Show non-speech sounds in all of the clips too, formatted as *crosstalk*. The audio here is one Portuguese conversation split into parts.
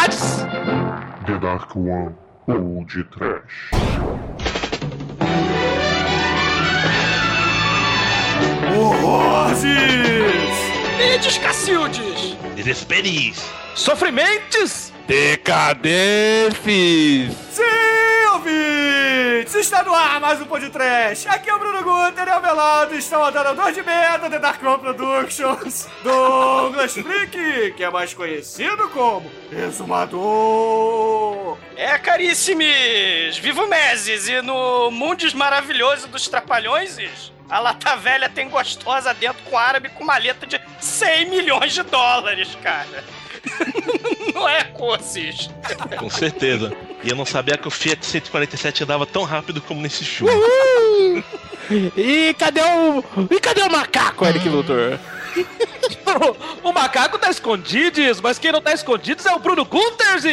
What's? The Dark One ou de Trash. Horrores! Mides, Cacildes! Desesperis! Sofrimentos! Decadefes! Sim, ouvintes! Está no ar mais um podcast. Aqui é o Bruno Guter e ao meu lado estão a Dona Dor de Medo, The Dark One Productions, *laughs* Douglas Freak, que é mais conhecido como Exumador. É, caríssimos! Viva o Meses! E no Mundos Maravilhoso dos Trapalhões, a lata velha tem gostosa dentro com árabe com maleta de 100 milhões de dólares, cara. *laughs* Não é, Coces? Com certeza. E eu não sabia que o Fiat 147 andava tão rápido como nesse filme. Uhul! *laughs* E cadê o. E cadê o macaco, Eric Luthor? *laughs* *laughs* o macaco tá escondido, mas quem não tá escondido é o Bruno Gunters!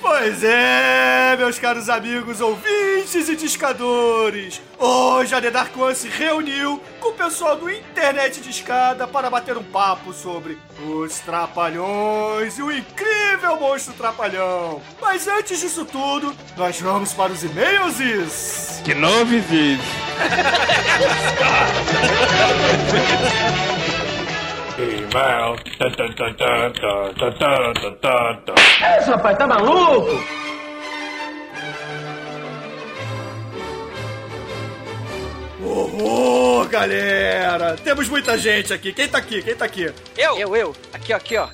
Pois é, meus caros amigos ouvintes e discadores. Hoje a The Dark One se reuniu com o pessoal do Internet de Escada para bater um papo sobre os Trapalhões e o incrível monstro Trapalhão. Mas antes disso tudo, nós vamos para os e-mails e... Que *laughs* noves! E-mail. Esse rapaz tá maluco? Horror, galera! Temos muita gente aqui. Quem tá aqui? Quem tá aqui? Eu? Eu, eu. Aqui, ó, aqui, ó.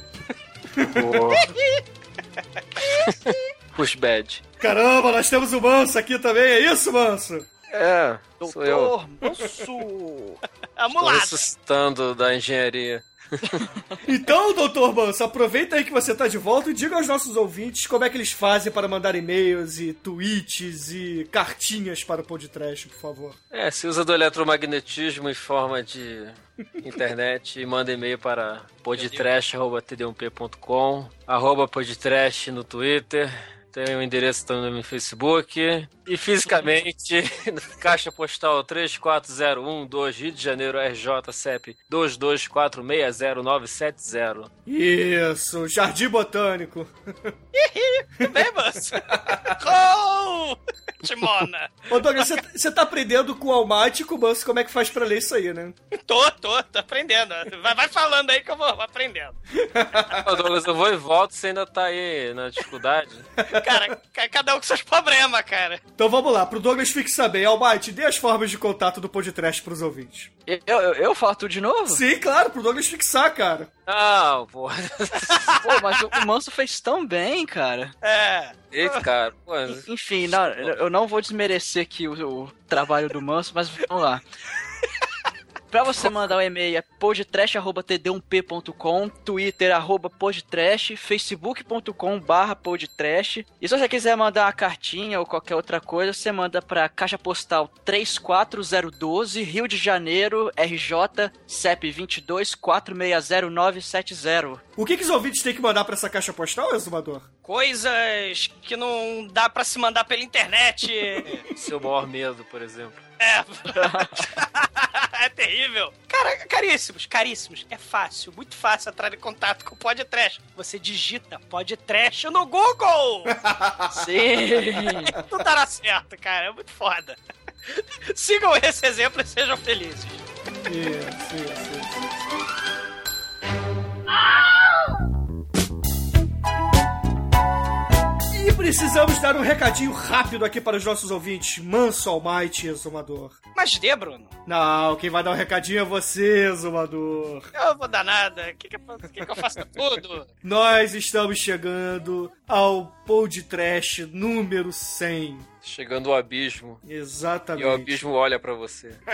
*laughs* Push bad. Caramba, nós temos o Manso aqui também. É isso, Manso? É, sou eu. Doutor Manso! A mulata! ressuscitando da engenharia. *laughs* Então, doutor Manso, aproveita aí que você tá de volta e diga aos nossos ouvintes como é que eles fazem para mandar e-mails e tweets e cartinhas para o podcast, por favor. É, se usa do eletromagnetismo em forma de internet e manda e-mail para podtrash.td1p.com arroba podtrash no Twitter. Tem o endereço também no Facebook. E fisicamente, *laughs* Caixa Postal 34012, Rio de Janeiro, RJ CEP 22460970. Isso, Jardim Botânico. Bem, Manso! *laughs* Oh! Timona! Ô, Douglas, você- você tá aprendendo com o Almighty e com o Manso como é que faz pra ler isso aí, né? Tô, tô, tô aprendendo. Vai, vai falando aí que eu vou aprendendo. Ô, Douglas, eu vou e volto, você ainda tá aí na dificuldade. *laughs* Cara, ca- cada um com seus problemas, cara. Então vamos lá, pro Douglas fixar bem. Almighty, dê as formas de contato do podcast pros ouvintes. Eu, eu, eu falo tudo de novo? Sim, claro, pro Douglas fixar, cara. Não, pô. *laughs* Pô, mas o o Manso fez tão bem, cara. É. Eita, cara. Pô, Enfim, não, eu não vou desmerecer aqui o, o trabalho do Manso, mas vamos lá. Pra você mandar um e-mail é podtrash.td1p.com, twitter arroba podtrash, facebook.com barra podtrash. E se você quiser mandar uma cartinha ou qualquer outra coisa, você manda pra caixa postal 34012, Rio de Janeiro, RJ, CEP 22 460970. O que, que os ouvintes têm que mandar pra essa caixa postal, Exumador? Coisas que não dá pra se mandar pela internet. *laughs* seu maior medo, por exemplo. É. *laughs* é terrível. Cara, caríssimos, caríssimos. É fácil, muito fácil entrar em contato com o Podtrash. Você digita Podtrash no Google. *laughs* Sim! Não dará certo, cara. É muito foda. *laughs* Sigam esse exemplo e sejam felizes. Isso, isso, isso. E precisamos dar um recadinho rápido aqui para os nossos ouvintes. Manso, Almighty, Exumador. Mas dê, Bruno. Não, quem vai dar um recadinho é você, Exumador. Eu não vou dar nada. O que, que, eu- que, que eu faço tudo? *laughs* Nós estamos chegando ao Pod Trash número 100. Chegando ao abismo. E o Exatamente. abismo olha pra você. *laughs*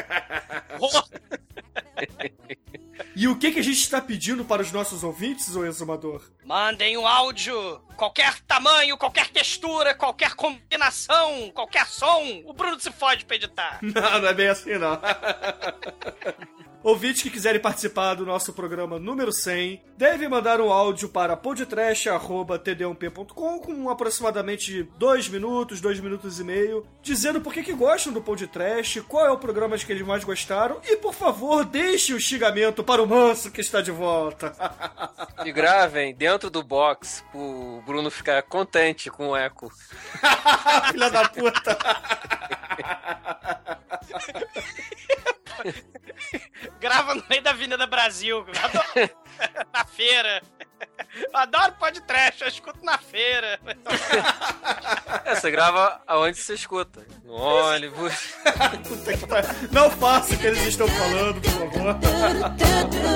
E o que, que a gente está pedindo para os nossos ouvintes, ô Exumador? Mandem um áudio, qualquer tamanho, qualquer textura, qualquer combinação qualquer som, o Bruno se fode pra editar. *laughs* Não, não é bem assim, não. *laughs* Ouvintes que quiserem participar do nosso programa número 100 devem mandar um áudio para podtrash.td1p.com com aproximadamente 2 minutos, 2 minutos e meio, dizendo por que, que gostam do podcast, qual é o programa que eles mais gostaram e, por favor, deixe o xingamento para o manso que está de volta. *laughs* E gravem dentro do box pro Bruno ficar contente com o eco. *laughs* Filha da puta. *laughs* *laughs* Grava no meio da Avenida Brasil. Adoro- *laughs* na feira. Eu adoro podcast, eu escuto na feira. É, você grava aonde você escuta. No ônibus. *laughs* Não faça o que eles estão falando, por favor.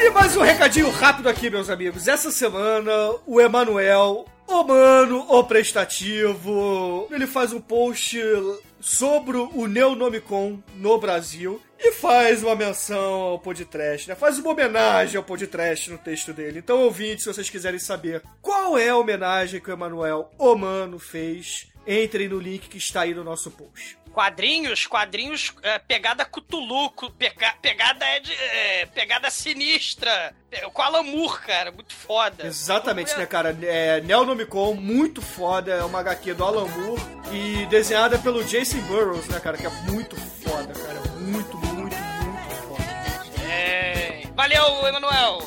E mais um recadinho rápido aqui, meus amigos. Essa semana, o Emanuel, o mano, o prestativo, ele faz um post sobre o Neonomicon no Brasil e faz uma menção ao podcast, né? Faz uma homenagem ao podcast no texto dele. Então, ouvintes, se vocês quiserem saber qual é a homenagem que o Emanuel, o mano, fez, entrem no link que está aí no nosso post. Quadrinhos, quadrinhos, é, pegada Cthulhu, cu- pega- pegada é de, é, pegada sinistra. Com Alan Moore, cara, muito foda. Exatamente, né, cara? É, Neonomicon, muito foda, é uma HQ do Alan Moore e desenhada pelo Jason Burroughs, né, cara? Que é muito foda, cara. Muito, muito, muito foda. É... Valeu, Emanuel.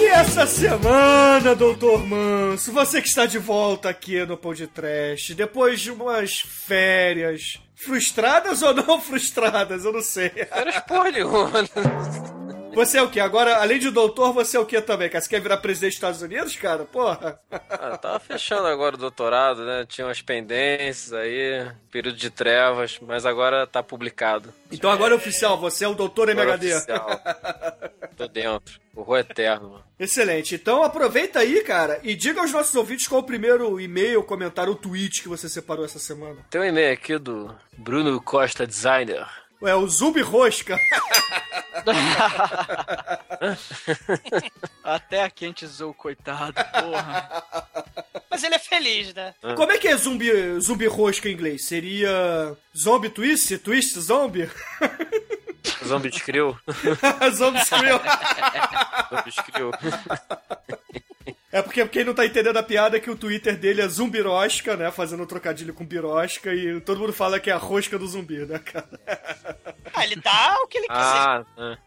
E essa semana, Doutor Manso, você que está de volta aqui no podcast, depois de umas férias frustradas ou não *laughs* frustradas, eu não sei. Era porra nenhuma. *laughs* Você é o quê? Agora, além de doutor, você é o quê também, cara? Você quer virar presidente dos Estados Unidos, cara? Porra. Ah, tava fechando agora o doutorado, né? Tinha umas pendências aí, período de trevas, mas agora tá publicado. Então agora é oficial, você é o doutor Agora MHD. oficial. Tô dentro. Horror eterno, mano. Excelente. Então aproveita aí, cara, e diga aos nossos ouvintes qual o primeiro e-mail, comentário ou tweet que você separou essa semana. Tem um e-mail aqui do Bruno Costa Designer. É o Zumbi Rosca. *laughs* Até aqui a gente zoou, coitado, porra. Mas ele é feliz, né? Como é que é zumbi, zumbi rosca em inglês? Seria zombie twist? Twist zombie? *laughs* Zombie Skrill. *laughs* zombie skrill. Zombie Skrill. É porque quem não tá entendendo a piada é que o Twitter dele é zumbirosca, né? Fazendo um trocadilho com birosca e todo mundo fala que é a rosca do zumbi, né, cara? *laughs* Ah, ele dá o que ele quiser. Ah, ah.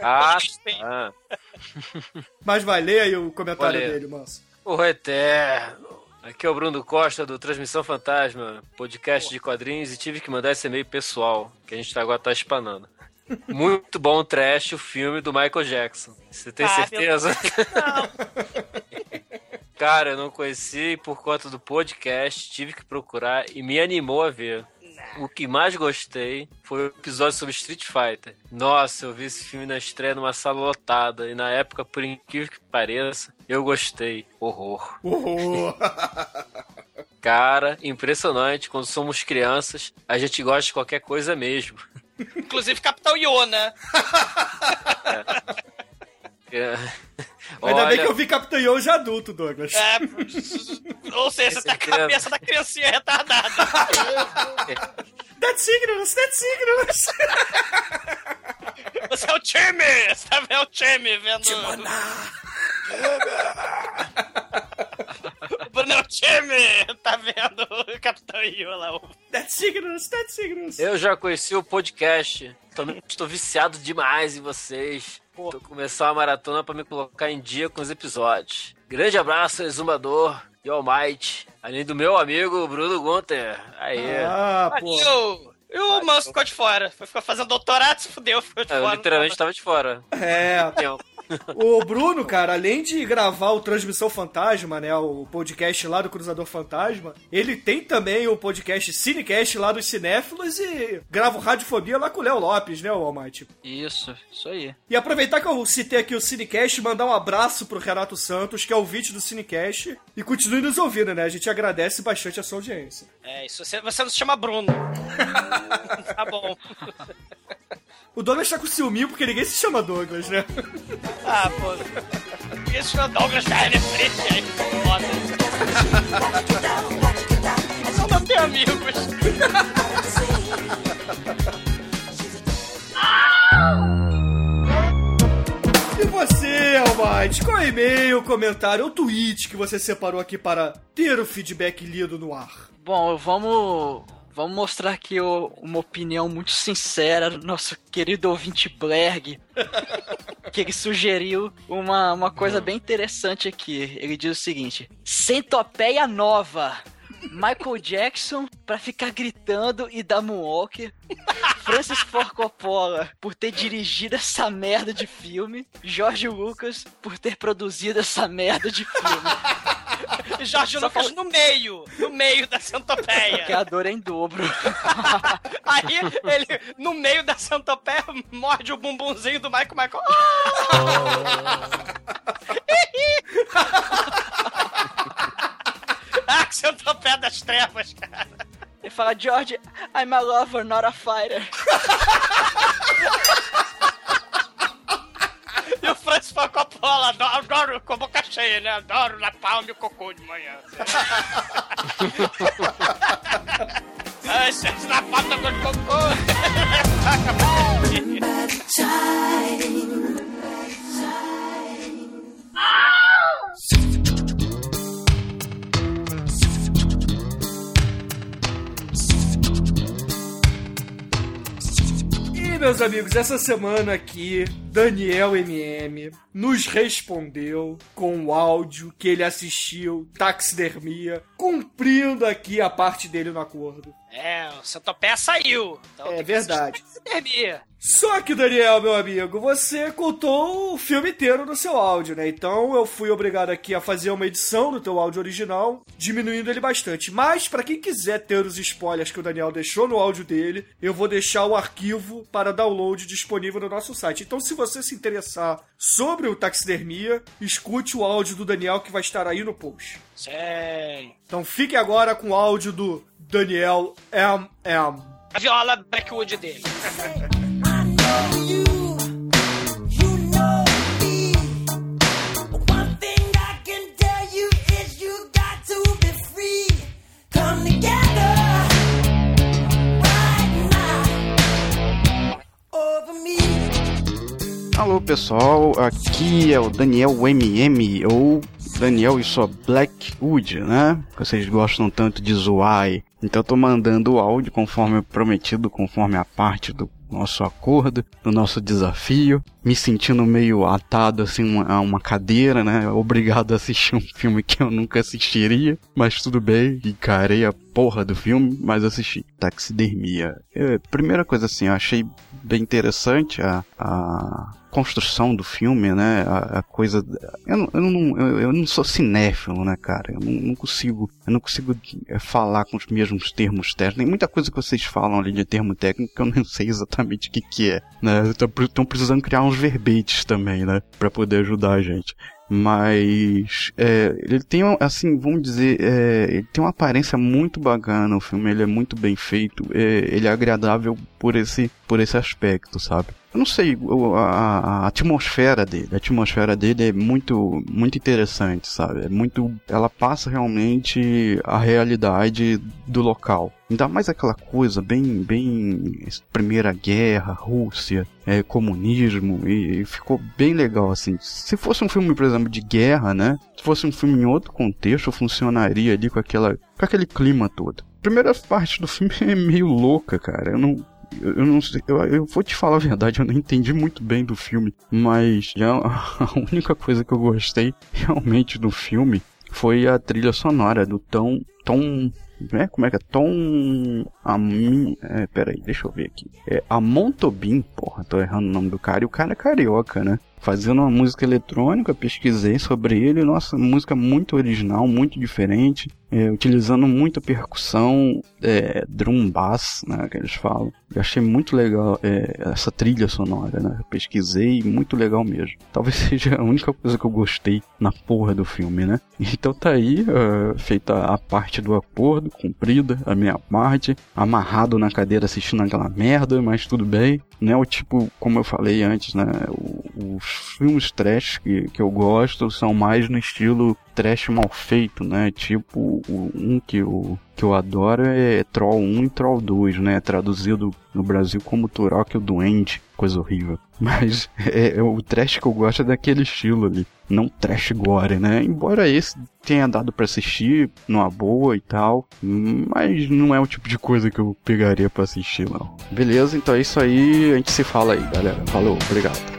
*laughs* Ah, Sim. ah. Mas vai, lê aí o comentário dele, manso. Horror eterno. Aqui é o Bruno Costa do Transmissão Fantasma, podcast de quadrinhos, e tive que mandar esse e-mail pessoal, que a gente tá- agora tá espanando. Muito bom o trash, o filme do Michael Jackson. Você tem Ah, certeza? Não. *laughs* Cara, eu não conheci por conta do podcast, tive que procurar e me animou a ver. O que mais gostei foi o episódio sobre Street Fighter. Nossa, eu vi esse filme na estreia numa sala lotada e na época, por incrível que pareça, eu gostei. Horror. Uhul. Cara, impressionante. Quando somos crianças, a gente gosta de qualquer coisa mesmo. Inclusive Capitão Iona. É. Ainda bem Olha, que eu vi Capitão Young já adulto, Douglas. É, ou seja, você tá com a cabeça da criancinha retardada. *laughs* That's ignorance, that's ignorance. Você é o time! Você tá vendo o time vendo. O Bruno é o time! Tá vendo o Capitão lá. That's ignorance, that's ignorance. eu já conheci o podcast. Também estou viciado demais em vocês. Tô começando uma maratona pra me colocar em dia com os episódios. Grande abraço, Exumador e Almighty. Além do meu amigo Bruno Gunter. Aí. Ah, pô. E o Manso ficou de fora. Foi ficar fazendo doutorado, se fudeu, ficou de eu fora. literalmente tava de fora. É. O Bruno, cara, além de gravar o Transmissão Fantasma, né, o podcast lá do Cruzador Fantasma, ele tem também o podcast Cinecast lá dos Cinéfilos e grava o Radiofobia lá com o Léo Lopes, né, o Almighty? Isso, isso aí. E aproveitar que eu citei aqui o Cinecast, mandar um abraço pro Renato Santos, que é o vídeo do Cinecast, e continue nos ouvindo, né? A gente agradece bastante a sua audiência. É, isso você, você não se chama Bruno. *laughs* tá bom. O Douglas tá com ciúminho porque ninguém se chama Douglas, né? Ah, pô. Isso é o Douglas Ferreira Freire aí, foda. Eu só não tenho amigos. E você, Almighty, qual é o e-mail, comentário ou tweet que você separou aqui para ter o feedback lido no ar? Bom, vamos, vamos mostrar aqui o- uma opinião muito sincera do nosso querido ouvinte Blerg, *laughs* que ele sugeriu uma, uma coisa bem interessante aqui. Ele diz o seguinte: Centopeia nova. Michael Jackson pra ficar gritando e dar moonwalk. Francis Ford Coppola por ter dirigido essa merda de filme. George Lucas por ter produzido essa merda de filme. *laughs* Jorge Só Lucas no meio, no meio da Que centopeia. a dor é em dobro. *laughs* Aí ele, no meio da centopeia, morde o bumbumzinho do Michael Michael. *laughs* *laughs* ah, que centopeia das trevas, cara. Ele fala, George, I'm a lover, not a fighter. E o Francis Ford Coppola, adoro, adoro cheia, né? Adoro na palma e o cocô de manhã. *laughs* Ai, gente, na palma do cocô. E, meus amigos, essa semana aqui, Daniel MM nos respondeu com o áudio que ele assistiu, taxidermia, cumprindo aqui a parte dele no acordo. É, o centopeia saiu. Então É que verdade. Só que, Daniel, meu amigo, você contou o filme inteiro no seu áudio, né? Então eu fui obrigado aqui a fazer uma edição no teu áudio original, diminuindo ele bastante. Mas, pra quem quiser ter os spoilers que o Daniel deixou no áudio dele, eu vou deixar o arquivo para download disponível no nosso site. Então, se você se interessar sobre o taxidermia, escute o áudio do Daniel que vai estar aí no post. Sei. Então, fique agora com o áudio do Daniel MM. A viola Blackwood dele. One thing I can tell you is you got to be free. Come together right now over me. Alô pessoal, aqui é o Daniel MM, ou Daniel e sua Blackwood, né? Vocês gostam tanto de zoar. Então eu tô mandando o áudio conforme prometido, conforme a parte do nosso acordo, do nosso desafio. Me sentindo meio atado assim a uma cadeira, né? *laughs* Obrigado a assistir um filme que eu nunca assistiria, mas tudo bem, encarei a porra do filme, mas assisti. Taxidermia. É, primeira coisa assim, eu achei bem interessante a, a construção do filme, né? A, a coisa. Eu não, eu, não, eu, eu não sou cinéfilo, né, cara? Eu não, não consigo. Eu não consigo é, falar com os mesmos termos técnicos. Tem muita coisa que vocês falam ali de termo técnico que eu não sei exatamente o que, que é. Né? Estão precisando criar uns verbetes também, né? Pra poder ajudar a gente. Mas é, ele tem, assim, vamos dizer, é, ele tem uma aparência muito bacana. O filme ele é muito bem feito. É, ele é agradável por esse, por esse aspecto, sabe? Eu não sei, a, a atmosfera dele, a atmosfera dele é muito, muito interessante, sabe? É muito, ela passa realmente a realidade do local. Ainda mais aquela coisa bem, bem Primeira Guerra, Rússia, é, comunismo e, e ficou bem legal assim. Se fosse um filme, por exemplo, de guerra, né? Se fosse um filme em outro contexto, funcionaria ali com aquela, com aquele clima todo. A primeira parte do filme *laughs* é meio louca, cara. Eu não, eu não sei, eu, eu vou te falar a verdade, eu não entendi muito bem do filme, mas já *laughs* a única coisa que eu gostei realmente do filme foi a trilha sonora do Tom Tom. Né? Como é que é? Tom. Ami... É, peraí, deixa eu ver aqui. É Amontobin, porra, tô errando o nome do cara. E o cara é carioca, né? Fazendo uma música eletrônica, pesquisei sobre ele. Nossa, música muito original, muito diferente. É, utilizando muita percussão, é, drum bass, né, que eles falam. Eu achei muito legal é, essa trilha sonora, né? Eu pesquisei, muito legal mesmo. Talvez *laughs* seja a única coisa que eu gostei na porra do filme, né? Então tá aí, é, feita a parte do acordo, cumprida a minha parte, amarrado na cadeira assistindo aquela merda, mas tudo bem. Né, o tipo, como eu falei antes, né, os filmes trash que, que eu gosto são mais no estilo trash mal feito, né? Tipo, o um que eu, que eu adoro é Troll 1 e Troll 2, né? Traduzido no Brasil como Turok o Duende, coisa horrível. *laughs* Mas é, é o trash que eu gosto é daquele estilo ali, não trash gore, né? Embora esse tenha dado pra assistir numa boa e tal, mas não é o tipo de coisa que eu pegaria pra assistir, não. Beleza, então é isso aí, a gente se fala aí, galera. Falou, obrigado.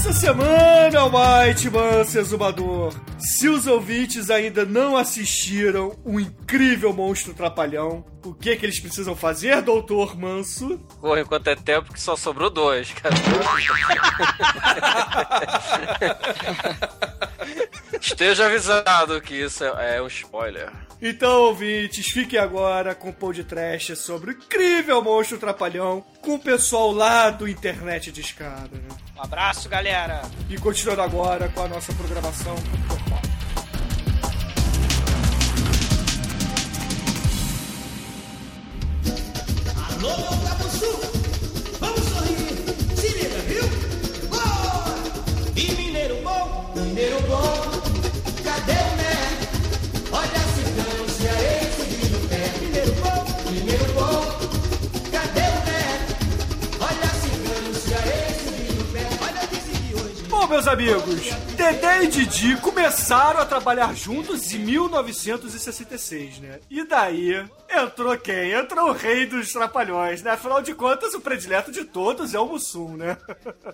Essa semana, Almighty Manso Exumador, se os ouvintes ainda não assistiram o incrível Monstro Trapalhão, o que que eles precisam fazer, Doutor Manso? Porra, enquanto é tempo que só sobrou dois, cara. *laughs* Esteja avisado que isso é, é um spoiler. Então, ouvintes, fiquem agora com o podcast sobre o incrível Monstro Trapalhão com o pessoal lá do Internet de Escada. né? Um abraço, galera. E continuando agora com a nossa programação. Alô, Capuçu, vamos sorrir, se liga, viu? Boa! E mineiro bom, mineiro bom, cadê o né? Meus amigos, Dedé e Didi começaram a trabalhar juntos em 1966, né? E daí entrou quem? Entrou o rei dos trapalhões, né? Afinal de contas, o predileto de todos é o Mussum, né?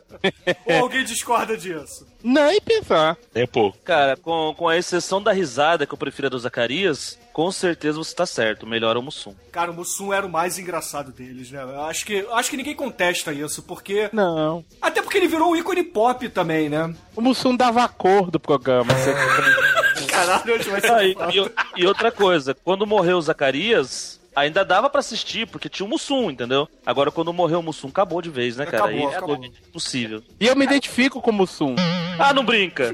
*laughs* Ou alguém discorda disso? Nem pensar. É pouco. Cara, com, com a exceção da risada que eu prefiro a do Zacarias, com certeza você tá certo. O melhor é o Mussum. Cara, o Mussum era o mais engraçado deles, né? Eu acho que, eu acho que ninguém contesta isso, porque. Não. Até porque ele virou um ícone pop também, né? O Mussum dava a cor do programa. Caralho, hoje vai ser. Ah, e, e- e outra coisa, quando morreu o Zacarias, ainda dava pra assistir, porque tinha o Mussum, entendeu? Agora, quando morreu o Mussum, acabou de vez, né, cara? Acabou, Aí é acabou. impossível. E eu me identifico como o Sum. Ah, não brinca.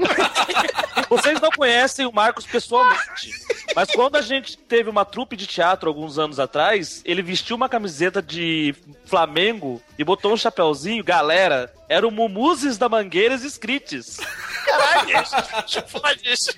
Vocês não conhecem o Marcos pessoalmente. Mas quando a gente teve uma trupe de teatro alguns anos atrás, ele vestiu uma camiseta de Flamengo e botou um chapéuzinho. Galera, era o Mumuzes da Mangueiras Scrites. Caralho, *laughs* deixa eu falar disso.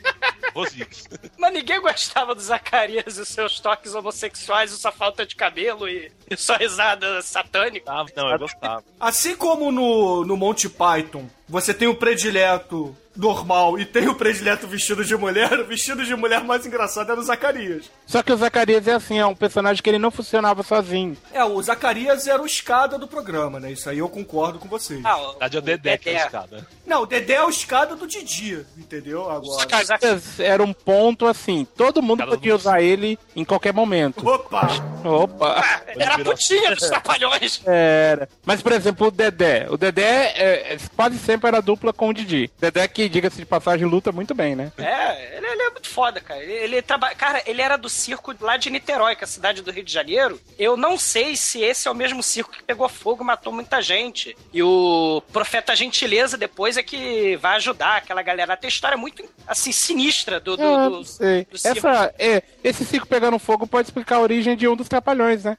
Mas ninguém gostava do Zacarias e seus toques homossexuais, e sua falta de cabelo e, e sua risada satânica. Ah, não, eu gostava. Assim como no, no Monty Python, você tem o predileto normal e tem o predileto vestido de mulher, o vestido de mulher mais engraçado era o Zacarias. Só que o Zacarias é assim, é um personagem que ele não funcionava sozinho. É, o Zacarias era o escada do programa, né? Isso aí eu concordo com vocês. Ah, o, Verdade é o Dedé que é a escada. Não, o Dedé é o escada do Didi, entendeu? Agora. O Zacarias era um ponto assim, todo mundo Cada podia usar ele em qualquer momento. Opa! Opa! *laughs* Era a putinha dos trapalhões. Era. Mas, por exemplo, o Dedé. O Dedé é, é, quase sempre era dupla com o Didi. Dedé que, diga-se de passagem, luta muito bem, né? É, ele, ele é muito foda, cara. Ele, ele trabalha. Cara, ele era do circo lá de Niterói, que é a cidade do Rio de Janeiro. Eu não sei se esse é o mesmo circo que pegou fogo e matou muita gente. E o Profeta Gentileza depois é que vai ajudar aquela galera. Tem história muito, assim, sinistra do. do, Ah, do- do circo. Essa, é, esse circo pegando fogo pode explicar a origem de um dos trapalhões, né?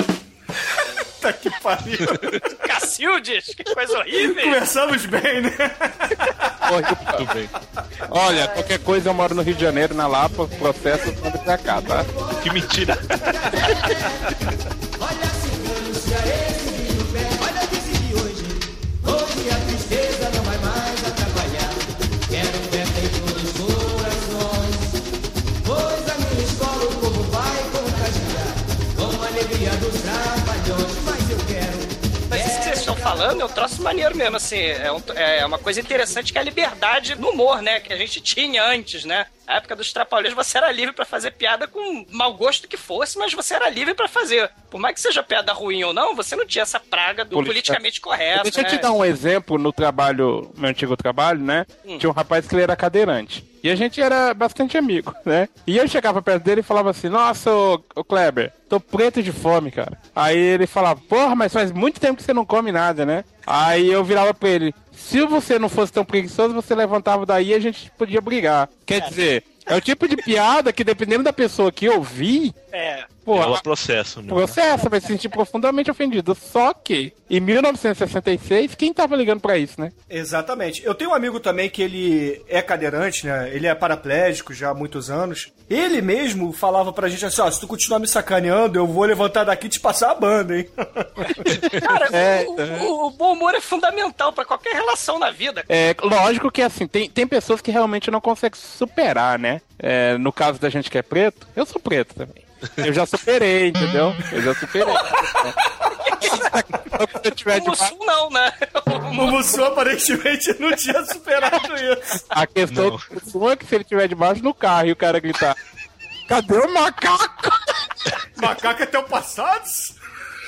*laughs* Puta que pariu! *laughs* Cacildes, que coisa horrível. Começamos bem, né? Tudo bem. Olha, qualquer coisa eu moro no Rio de Janeiro, na Lapa, processo manda pra cá, tá? Que mentira. *laughs* falando é um troço maneiro mesmo, assim. É, um- é uma coisa interessante que é a liberdade no humor, né? Que a gente tinha antes, né? Na época dos Trapalhões, você era livre pra fazer piada com mau gosto que fosse, mas você era livre pra fazer. Por mais que seja piada ruim ou não, você não tinha essa praga do Politica- politicamente correto, Deixa eu né? te dar um exemplo no trabalho, meu antigo trabalho, né? Hum. Tinha um rapaz que ele era cadeirante. E a gente era bastante amigo, né? E eu chegava perto dele e falava assim: Nossa, ô, ô Kleber, tô preto de fome, cara. Aí ele falava: Porra, mas faz muito tempo que você não come nada, né? Aí eu virava pra ele: Se você não fosse tão preguiçoso, você levantava daí e a gente podia brigar. Quer dizer, é o tipo de piada que, dependendo da pessoa que ouvir, É. pô, É o processo, né? processo vai se sentir profundamente ofendido. Só que, em 1966, quem tava ligando pra isso, né? Exatamente. Eu tenho um amigo também que ele é cadeirante, né? Ele é paraplégico já há muitos anos. Ele mesmo falava pra gente assim, ó, se tu continuar me sacaneando, eu vou levantar daqui e te passar a banda, hein? *laughs* Cara, É, o, o- o bom humor é fundamental pra qualquer relação na vida. É, lógico que assim, tem, tem pessoas que realmente não conseguem superar, né? É, no caso da gente que é preto, eu sou preto também. Eu já superei, entendeu? Eu já superei. *laughs* Se eu tiver de O Mussum não, né? *laughs* O Mussu aparentemente não tinha superado isso. A questão do som é que se ele tiver debaixo no carro e o cara gritar: Cadê o macaco? Macaco é teu passado?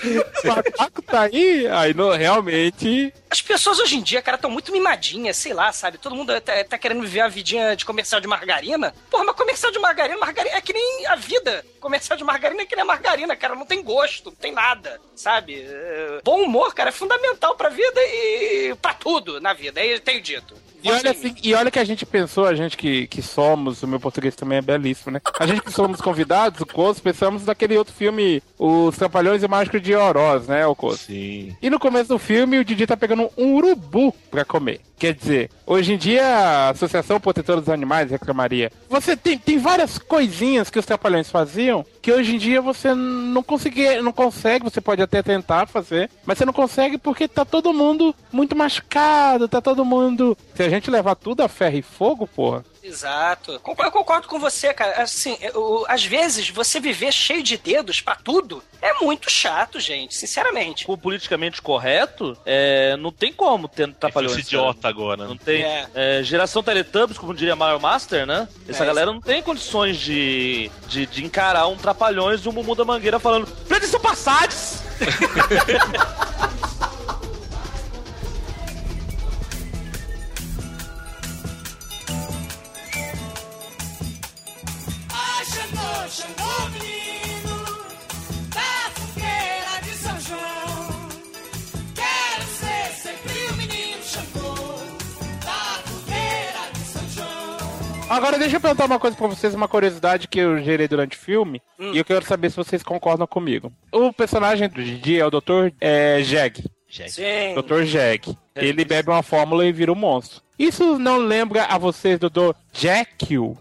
*laughs* O macaco tá aí? Aí não, realmente. As pessoas hoje em dia, cara, estão muito mimadinhas, sei lá, sabe? Todo mundo tá, tá querendo viver a vidinha de comercial de margarina. Porra, mas comercial de margarina, margarina é que nem a vida. Comercial de margarina é que nem a margarina, cara. Não tem gosto, não tem nada, sabe? É, Bom humor, cara, é fundamental pra vida e pra tudo na vida. Aí eu tenho dito. E olha, assim, e olha que a gente pensou, a gente que, que somos, o meu português também é belíssimo, né? A gente que somos convidados, o Coço, pensamos naquele outro filme, Os Trapalhões e o Mágico de Oroz, né, o Coço? Sim. E no começo do filme, o Didi tá pegando um urubu pra comer. Quer dizer, hoje em dia, a Associação Protetora dos Animais reclamaria. Você tem, tem várias coisinhas que os trapalhões faziam que hoje em dia você não consegue, não consegue, você pode até tentar fazer, mas você não consegue porque tá todo mundo muito machucado, tá todo mundo. Se a gente levar tudo a ferro e fogo, porra. Exato. Eu concordo com você, cara. Assim, eu- às vezes você viver cheio de dedos pra tudo é muito chato, gente, sinceramente. O politicamente correto, é, não tem como ter trapalhões. Esse idiota agora. Não tem. É. é, geração Teletubbies, como diria Mario Master, né? Essa É, galera não tem condições de, de, de encarar um Trapalhões e um Mumu da Mangueira falando Pretos são passados! *laughs* Xangô, menino Da fogueira de São João Quero ser sempre o menino Xangô Da fogueira de São João Agora deixa eu perguntar uma coisa pra vocês, uma curiosidade que eu gerei durante o filme, e eu quero saber se vocês concordam comigo. O personagem do Didi é o Dr. É, Jeg. Sim. Dr. Jeg. Ele bebe uma fórmula e vira um monstro. Isso não lembra a vocês do Dr. Jekyll?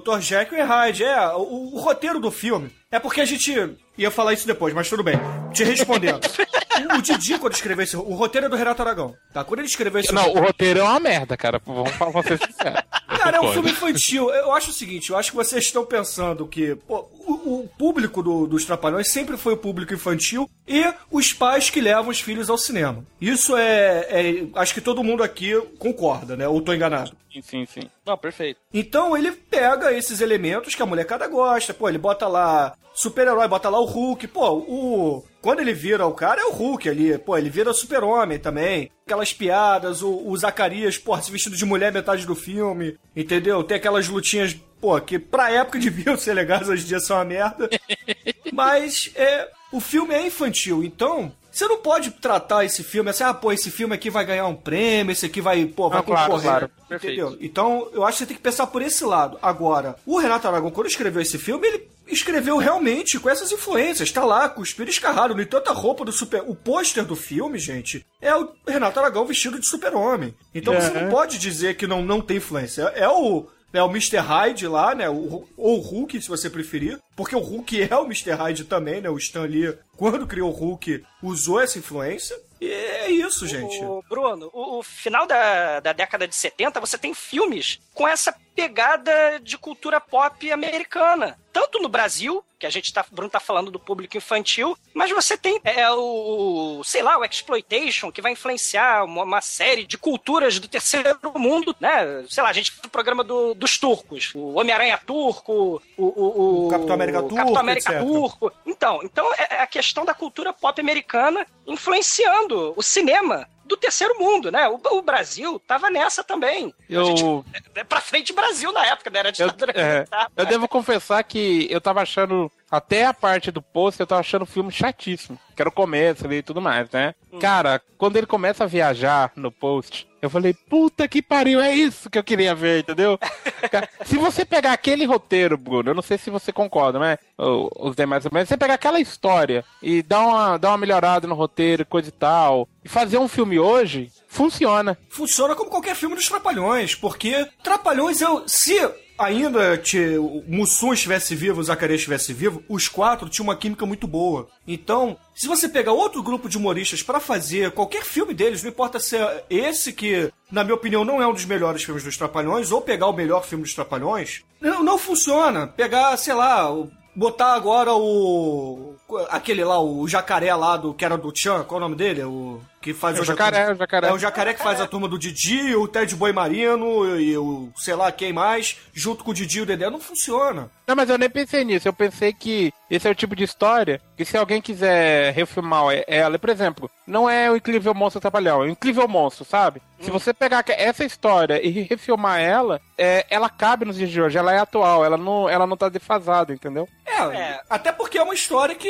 Dr. Jekyll e Hyde, é, o, o roteiro do filme. É porque a gente ia falar isso depois, mas tudo bem. Te respondendo. *laughs* o, Didi, quando escreveu esse... O roteiro é do Renato Aragão, tá? Quando ele escreveu esse... Não, o roteiro é uma merda, cara. Vamos falar vamos ser sinceros. *laughs* Cara, é um filme infantil. Eu acho o seguinte, eu acho que vocês estão pensando que pô, o, o público do- dos Trapalhões sempre foi o público infantil e os pais que levam os filhos ao cinema. Isso é, é- Acho que todo mundo aqui concorda, né? Ou tô enganado. Sim, sim, sim. Não, perfeito. Então ele pega esses elementos que a molecada gosta. Pô, ele bota lá super-herói, bota lá o Hulk. Pô, o. Quando ele vira o cara, é o Hulk ali. Pô, ele vira super-homem também. Aquelas piadas, o, o Zacarias, pô, se vestido de mulher metade do filme. Entendeu? Tem aquelas lutinhas, pô, que pra época *laughs* deviam ser legais, hoje em dia são uma merda. *laughs* Mas é, o filme é infantil, então. Você não pode tratar esse filme assim, ah, pô, esse filme aqui vai ganhar um prêmio, esse aqui vai, pô, vai Ah, claro, concorrer. claro. Entendeu? Então, eu acho que você tem que pensar por esse lado. Agora, o Renato Aragão, quando escreveu esse filme, ele escreveu realmente com essas influências. Tá lá, cuspido escarrado, no entanto, a roupa do super... O pôster do filme, gente, é o Renato Aragão vestido de super-homem. Então, você É. não pode dizer que não, não tem influência. É, é o... É o Mr. Hyde lá, né? O, ou o Hulk, se você preferir. Porque o Hulk é o Mr. Hyde também, né? O Stan Lee, quando criou o Hulk, usou essa influência. E é isso, gente. O Bruno, o, o final da, da década de 70, você tem filmes com essa pegada de cultura pop americana. Tanto no Brasil, que a gente tá, Bruno tá falando do público infantil, mas você tem é, o, sei lá, o exploitation, que vai influenciar uma, uma série de culturas do terceiro mundo, né? Sei lá, a gente o programa do- dos turcos, o Homem-Aranha turco, o, o, o- Capitão América o turco, Capitão América etc. turco. Então, então é, é a questão da cultura pop americana influenciando o cinema do terceiro mundo, né? O, o Brasil tava nessa também. Eu, É pra frente Brasil na época, né? Era eu, ditadura é, militar. eu devo confessar que eu tava achando, até a parte do post, eu tava achando o filme chatíssimo. Que era o começo ali e tudo mais, né? Cara, quando ele começa a viajar no post, eu falei, puta que pariu, é isso que eu queria ver, entendeu? *laughs* Se você pegar aquele roteiro, Bruno, eu não sei se você concorda, né? Ou, os demais também. Se você pegar aquela história e dar uma, dar uma melhorada no roteiro, coisa e tal, e fazer um filme hoje, funciona. Funciona como qualquer filme dos Trapalhões, porque Trapalhões, eu, se ainda te, o Mussum estivesse vivo, o Zacarias estivesse vivo, os quatro tinham uma química muito boa. Então, se você pegar outro grupo de humoristas pra fazer qualquer filme deles, não importa se é esse que, na minha opinião, não é um dos melhores filmes dos Trapalhões, ou pegar o melhor filme dos Trapalhões, não, não funciona. Pegar, sei lá, botar agora o. aquele lá, o jacaré lá do que era do Tchan, qual é o nome dele? O. Que faz É o jacaré, turma- o jacaré. É o jacaré que faz a turma do Didi, o Ted Boi Marino e o sei lá quem mais, junto com o Didi e o Dedé, não funciona. Não, mas eu nem pensei nisso. Eu pensei que esse é o tipo de história que se alguém quiser refilmar ela, por exemplo, não é o Incrível Monstro Trapalhão, é o Incrível Monstro, sabe? Se você pegar essa história e refilmar ela, é, ela cabe nos dias de hoje, ela é atual, ela não, ela não tá defasada, entendeu? É, até porque é uma história que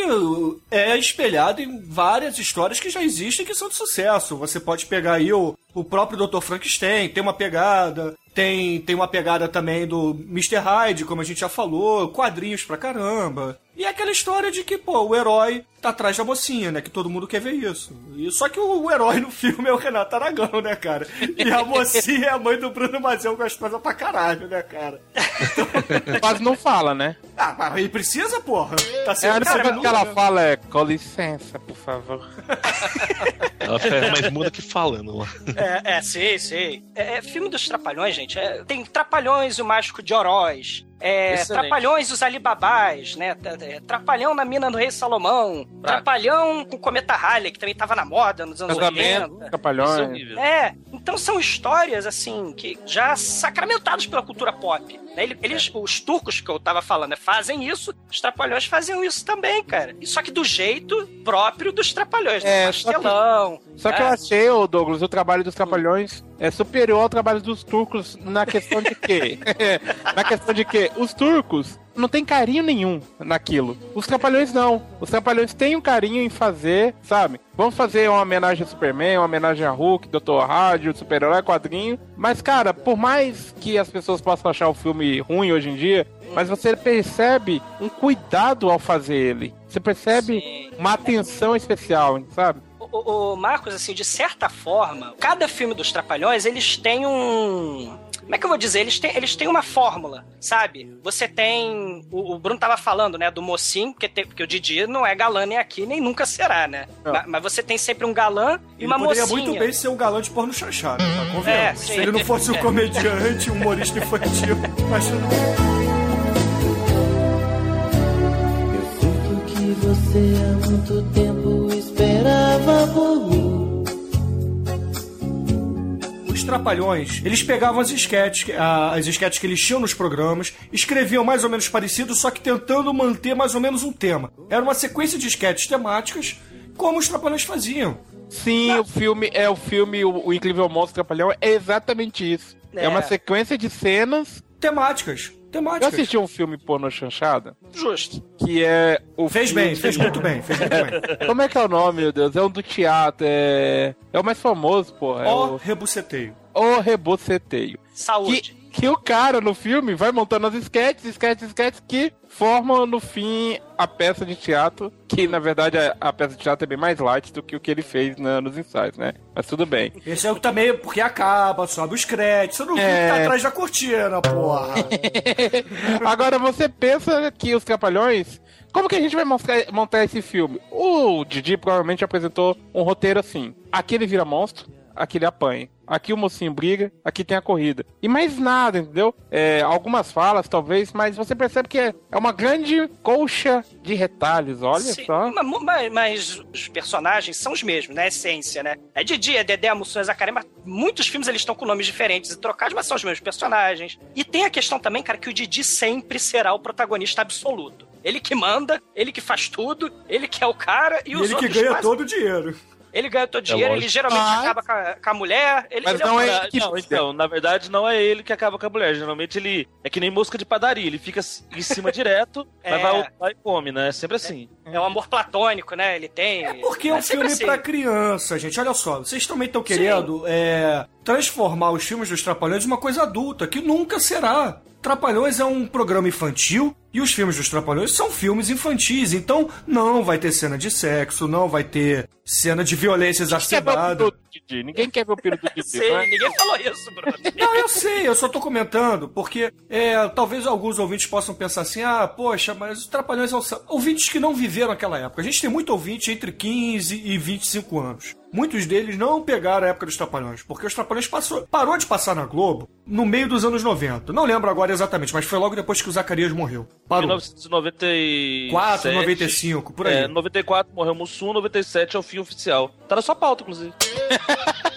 é espelhada em várias histórias que já existem que são de sucesso. Você pode pegar aí o, o próprio Dr. Frankenstein, tem uma pegada. Tem, tem uma pegada também do Mr. Hyde, como a gente já falou, quadrinhos pra caramba. E é aquela história de que, pô, o herói tá atrás da mocinha, né? Que todo mundo quer ver isso. E, só que o, o herói no filme é o Renato Aragão, né, cara? E a mocinha é a mãe do Bruno Mazel gostosa pra caralho, né, cara? *laughs* Quase não fala, né? Ah, mas ele precisa, porra. Tá É, sendo a única cara, coisa que ela fala é, com licença, por favor. *laughs* *laughs* Ela fica mais muda que falando lá. É, é, sei, sei. É, é filme dos Trapalhões, gente. É, tem Trapalhões e o Mágico de Oroz. É, Excelente. Trapalhões e os Alibabás, né? É, Trapalhão na mina do Rei Salomão. Trapalhão com o Cometa Halley, que também tava na moda nos anos Casamento, 80. Trapalhões. É, então são histórias, assim, que já sacramentadas pela cultura pop. né? Ele- Eles, os turcos que eu tava falando, né, fazem isso, os trapalhões faziam isso também, cara. Só que do jeito próprio dos trapalhões, É, né? só que- Pastelão. Só que eu achei, ô Douglas, o trabalho dos Trapalhões é superior ao trabalho dos turcos na questão de quê? *laughs* na questão de que os turcos não tem carinho nenhum naquilo. Os Trapalhões não. Os Trapalhões têm um carinho em fazer, sabe? Vamos fazer uma homenagem a Superman, uma homenagem a Hulk, Dr. Rádio, super-herói, quadrinho. Mas, cara, por mais que as pessoas possam achar o filme ruim hoje em dia, mas você percebe um cuidado ao fazer ele. Você percebe uma atenção especial, sabe? O, o Marcos, assim, de certa forma, cada filme dos Trapalhões, eles têm um. Como é que eu vou dizer? Eles têm, eles têm uma fórmula, sabe? Você tem. O, o Bruno tava falando, né, do mocinho, porque, tem- porque o Didi não é galã nem aqui, nem nunca será, né? Não. Ma- Mas, você tem sempre um galã e Ele uma poderia mocinha. muito bem ser um galã de porno chanchado, tá? Convenhamos. É, Se ele não fosse um É. comediante, um humorista infantil, *laughs* mas tudo bem. Sinto que você há muito tempo esperava por mim. Os Trapalhões, eles pegavam as esquetes, as esquetes que eles tinham nos programas, escreviam mais ou menos parecido, só que tentando manter mais ou menos um tema. Era uma sequência de esquetes temáticas, como os Trapalhões faziam. Sim, o filme é o filme O, o Incrível Monstro Trapalhão é exatamente isso. É. É. uma sequência de cenas temáticas. Eu assisti um filme porno chanchada Justo. que é o Fez filme- bem, fez muito bem, fez muito bem. *laughs* Como é que é o nome, meu Deus? É um do teatro, é é o mais famoso, porra. É Ó, o, rebuceteio. o Reboceteio. Saúde. Que, que o cara no filme vai montando as sketches, sketches, sketches que formam no fim a peça de teatro, que na verdade a, a peça de teatro é bem mais light do que o que ele fez na- nos ensaios, né? Mas tudo bem. Esse é o que também, porque acaba, sobe os créditos, você não viu É. que tá atrás da cortina, porra. *laughs* Agora você pensa que os Trapalhões. Como que a gente vai montar esse filme? O Didi provavelmente apresentou um roteiro assim. Aqui ele vira monstro, aqui ele apanha. Aqui o mocinho briga, aqui tem a corrida. E mais nada, entendeu? É, algumas falas, talvez, mas você percebe que é, é uma grande colcha de retalhos, olha Sim, só. Mas, mas os personagens são os mesmos, né? A essência, né? É Didi, é Dedé, Mussum, Zacarias, mas muitos filmes eles estão com nomes diferentes e trocados, mas são os mesmos personagens. E tem a questão também, cara, que o Didi sempre será o protagonista absoluto. Ele que manda, ele que faz tudo, ele que é o cara e, E os ele que outros ganha quase- todo o dinheiro. Ele ganha todo o dinheiro, ele lógico. geralmente Mas- acaba com a, com a mulher. Ele, Mas ele não é ele que- Não, então, na verdade, não é ele que acaba com a mulher. Geralmente ele é que nem mosca de padaria. Ele fica em cima *laughs* direto, É. mas vai, vai e come, né? É sempre assim. É um amor platônico, né? Ele tem. É porque é um sempre filme assim. pra criança, gente. Olha só, vocês também estão querendo é, transformar os filmes dos Trapalhões em uma coisa adulta, que nunca será. Trapalhões é um programa infantil e os filmes dos Trapalhões são filmes infantis. Então não vai ter cena de sexo, não vai ter cena de violência exacerbada. Didi? Ninguém quer ver o peru do Didi, Sim, não é? ninguém falou isso, Bruno. Não, eu sei, eu só tô comentando, porque é, talvez alguns ouvintes possam pensar assim: ah, poxa, mas os Trapalhões são ouvintes que não viveram aquela época. A gente tem muito ouvinte entre 15 e 25 anos. Muitos deles não pegaram a época dos Trapalhões, porque os Trapalhões passou, parou de passar na Globo no meio dos anos 90. Não lembro agora exatamente, mas foi logo depois que o Zacarias morreu. Parou. 1994, 4, 95, por aí. É, 94 morreu Mussum, 97 é o fim oficial. Tá na sua pauta, inclusive. *laughs*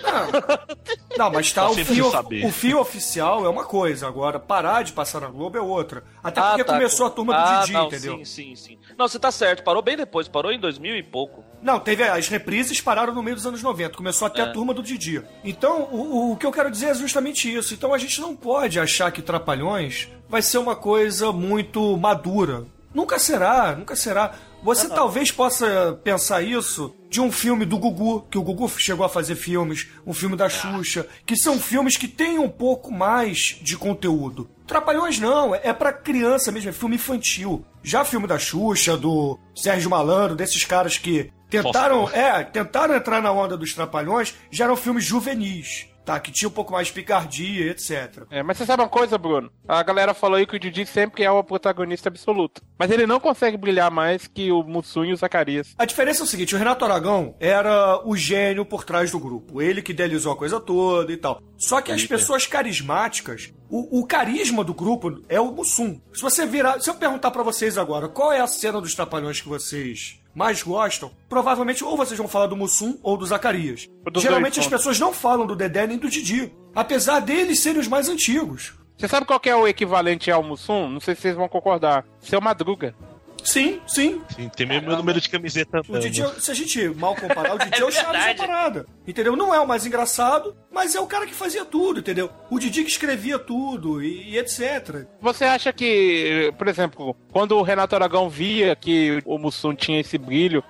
Não, mas tá, o fio, o fio oficial é uma coisa, agora parar de passar na Globo é outra. Até porque tá. começou a turma do ah, Didi, não, entendeu? Sim, sim, sim. Não, você tá certo. Parou bem depois. Parou em 2000 e pouco. Não, teve as reprises pararam no meio dos anos 90, começou até a turma do Didi. Então, o, o que eu quero dizer é justamente isso. Então a gente não pode achar que Trapalhões vai ser uma coisa muito madura. Nunca será, nunca será. Você talvez possa pensar isso de um filme do Gugu, que o Gugu chegou a fazer filmes, um filme da Xuxa, que são filmes que têm um pouco mais de conteúdo. Trapalhões não, é pra criança mesmo, é filme infantil. Já filme da Xuxa, do Sérgio Malandro, desses caras que tentaram, é, tentaram entrar na onda dos Trapalhões, já eram filmes juvenis, tá? Que tinha um pouco mais de picardia, etc. É, mas você sabe uma coisa, Bruno? A galera falou aí que o Didi sempre é o protagonista absoluto. Mas ele não consegue brilhar mais que o Mussum e o Zacarias. A diferença é o seguinte, o Renato Aragão era o gênio por trás do grupo. Ele que idealizou a coisa toda e tal. Só que as pessoas carismáticas, o, o carisma do grupo é o Mussum. Se você virar, se eu perguntar pra vocês agora, qual é a cena dos Trapalhões que vocês mais gostam, provavelmente ou vocês vão falar do Mussum ou do Zacarias. Dos Geralmente as pessoas não falam do Dedé nem do Didi, apesar deles serem os mais antigos. Você sabe qual que é o equivalente ao Mussum? Não sei se vocês vão concordar. Seu Madruga. Sim, sim. Sim, tem mesmo meu número de camiseta O. Didi, se a gente mal comparar, o *laughs* Didi é, É o Chaves da parada. Entendeu? Não é o mais engraçado, mas é o cara que fazia tudo, entendeu? O Didi que escrevia tudo e, e etc. Você acha que, por exemplo, quando o Renato Aragão via que o Mussum tinha esse brilho,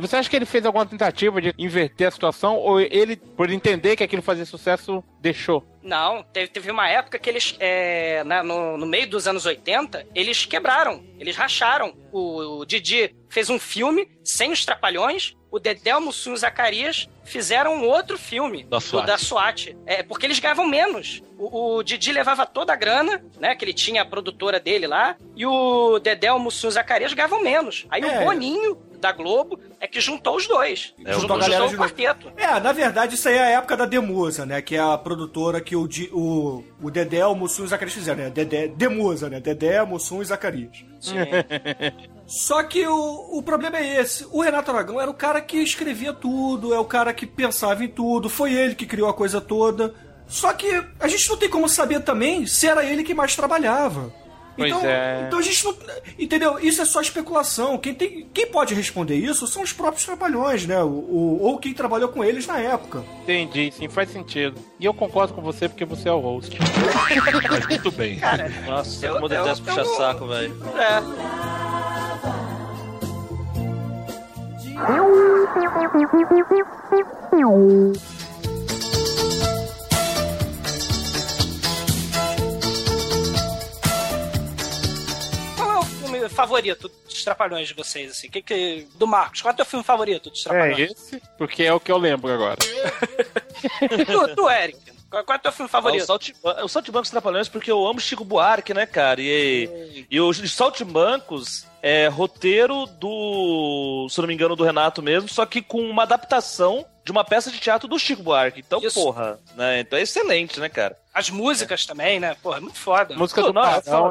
você acha que ele fez alguma tentativa de inverter a situação? Ou ele, por entender que aquilo fazia sucesso, deixou? Não, teve, teve uma época que eles, é, na- no, no meio dos anos 80, eles quebraram, eles racharam. O, o Didi fez um filme sem os Trapalhões, o Dedé, o Mussum e o Zacarias fizeram um outro filme, Da da SWAT. É, porque eles ganhavam menos. O, o Didi levava toda a grana, né, que ele tinha a produtora dele lá, e o Dedé, o Mussum e o Zacarias ganhavam menos. Aí É. o Boninho, da Globo, é que juntou os dois. Juntou juntou, a galera juntou o quarteto. É, na verdade, isso aí é a época da Demusa, né? Que é a produtora que o, o, o Dedé, o Mussum e o Zacarias fizeram, né? Dedé, Demusa, né? Dedé, Mussum e Zacarias. Sim. *laughs* Só que o, o problema é esse. O Renato Aragão era o cara que escrevia tudo, é o cara que pensava em tudo, foi ele que criou a coisa toda. Só que a gente não tem como saber também se era ele que mais trabalhava. Pois então, é. então a gente não. Entendeu? Isso é só especulação. Quem, tem, quem pode responder isso são os próprios trapalhões, né? O, o- ou quem trabalhou com eles na época. Entendi, sim, faz sentido. E eu concordo com você porque você é o host. Mas muito bem. Nossa, Eu- eu eu- não- saco, velho. É. filme favorito dos Trapalhões de vocês, assim? Que, que, do Marcos, qual é o teu filme favorito dos É Trapalhões? esse, porque é o que eu lembro agora. *laughs* tu, tu, Eric, qual, qual é o teu filme Ah, o favorito? Saltimbancos, o Saltimbancos Trapalhões porque eu amo Chico Buarque, né, cara? E, e os Saltimbancos é roteiro do, se não me engano, do Renato mesmo, só que com uma adaptação de uma peça de teatro do Chico Buarque. Então, Isso. porra, né? Então é excelente, né, cara? As músicas também, né? Porra, é muito foda. A música do Não,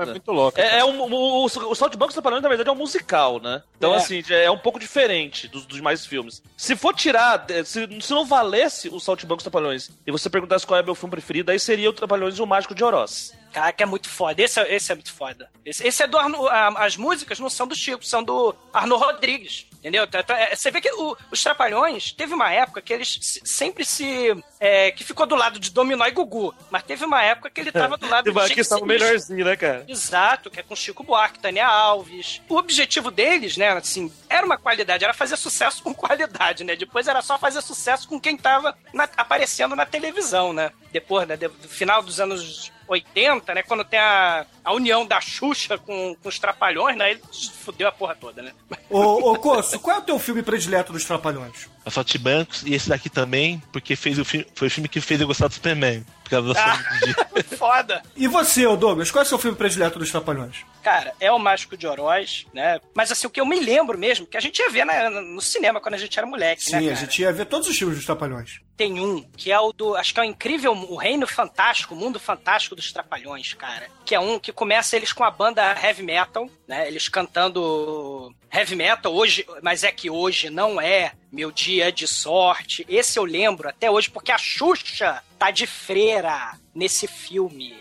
é é muito louca. É, é um, o, o, o Banks Trapalhões, na verdade, é um musical, né? Então, É. assim, é um pouco diferente dos, dos mais filmes. Se for tirar, eh, se, se não valesse o Salt Banks Trapalhões e você perguntasse qual é meu filme preferido, aí seria o Trapalhões e o Mágico de Oroz. Caraca, é muito foda. Esse é, esse é muito foda. Esse, esse é do Arno, a- as músicas não são do Chico, são do Arno Rodrigues. Entendeu? Tá- tá- é, Você vê que o- os Trapalhões, teve uma época que eles se- sempre se. é, que ficou do lado de Dominó e Gugu. Mas teve uma época que ele tava do lado *laughs* de gente questão sinistra. melhorzinho, né, cara? Exato, que é com Chico Buarque, Tânia Alves. O objetivo deles, né, assim, era uma qualidade, era fazer sucesso com *laughs* qualidade, né? Depois era só fazer sucesso com quem tava na- aparecendo na televisão, né? Depois, né, do final dos anos 80, né, quando tem a, a união da Xuxa com, com os Trapalhões, né, ele fudeu a porra toda, né? Ô, ô Coço, qual é o teu filme predileto dos Trapalhões? A Saltimbancos e esse daqui também, porque fez o filme, foi o filme que fez eu gostar do Superman. Por causa da Ah. *laughs* foda. E você, Douglas, qual é o seu filme predileto dos Trapalhões? Cara, é o Mágico de Oroz, né? Mas assim, o que eu me lembro mesmo, que a gente ia ver né, no cinema quando a gente era moleque, né, Sim, a cara? gente ia ver todos os filmes dos Trapalhões. Tem um, que é o do. Acho que é o incrível, o Reino Fantástico, o Mundo Fantástico dos Trapalhões, cara. Que é um que começa eles com a banda heavy metal, né? Eles cantando heavy metal hoje, mas é que hoje não é meu dia de sorte. Esse eu lembro até hoje, porque a Xuxa tá de freira nesse filme.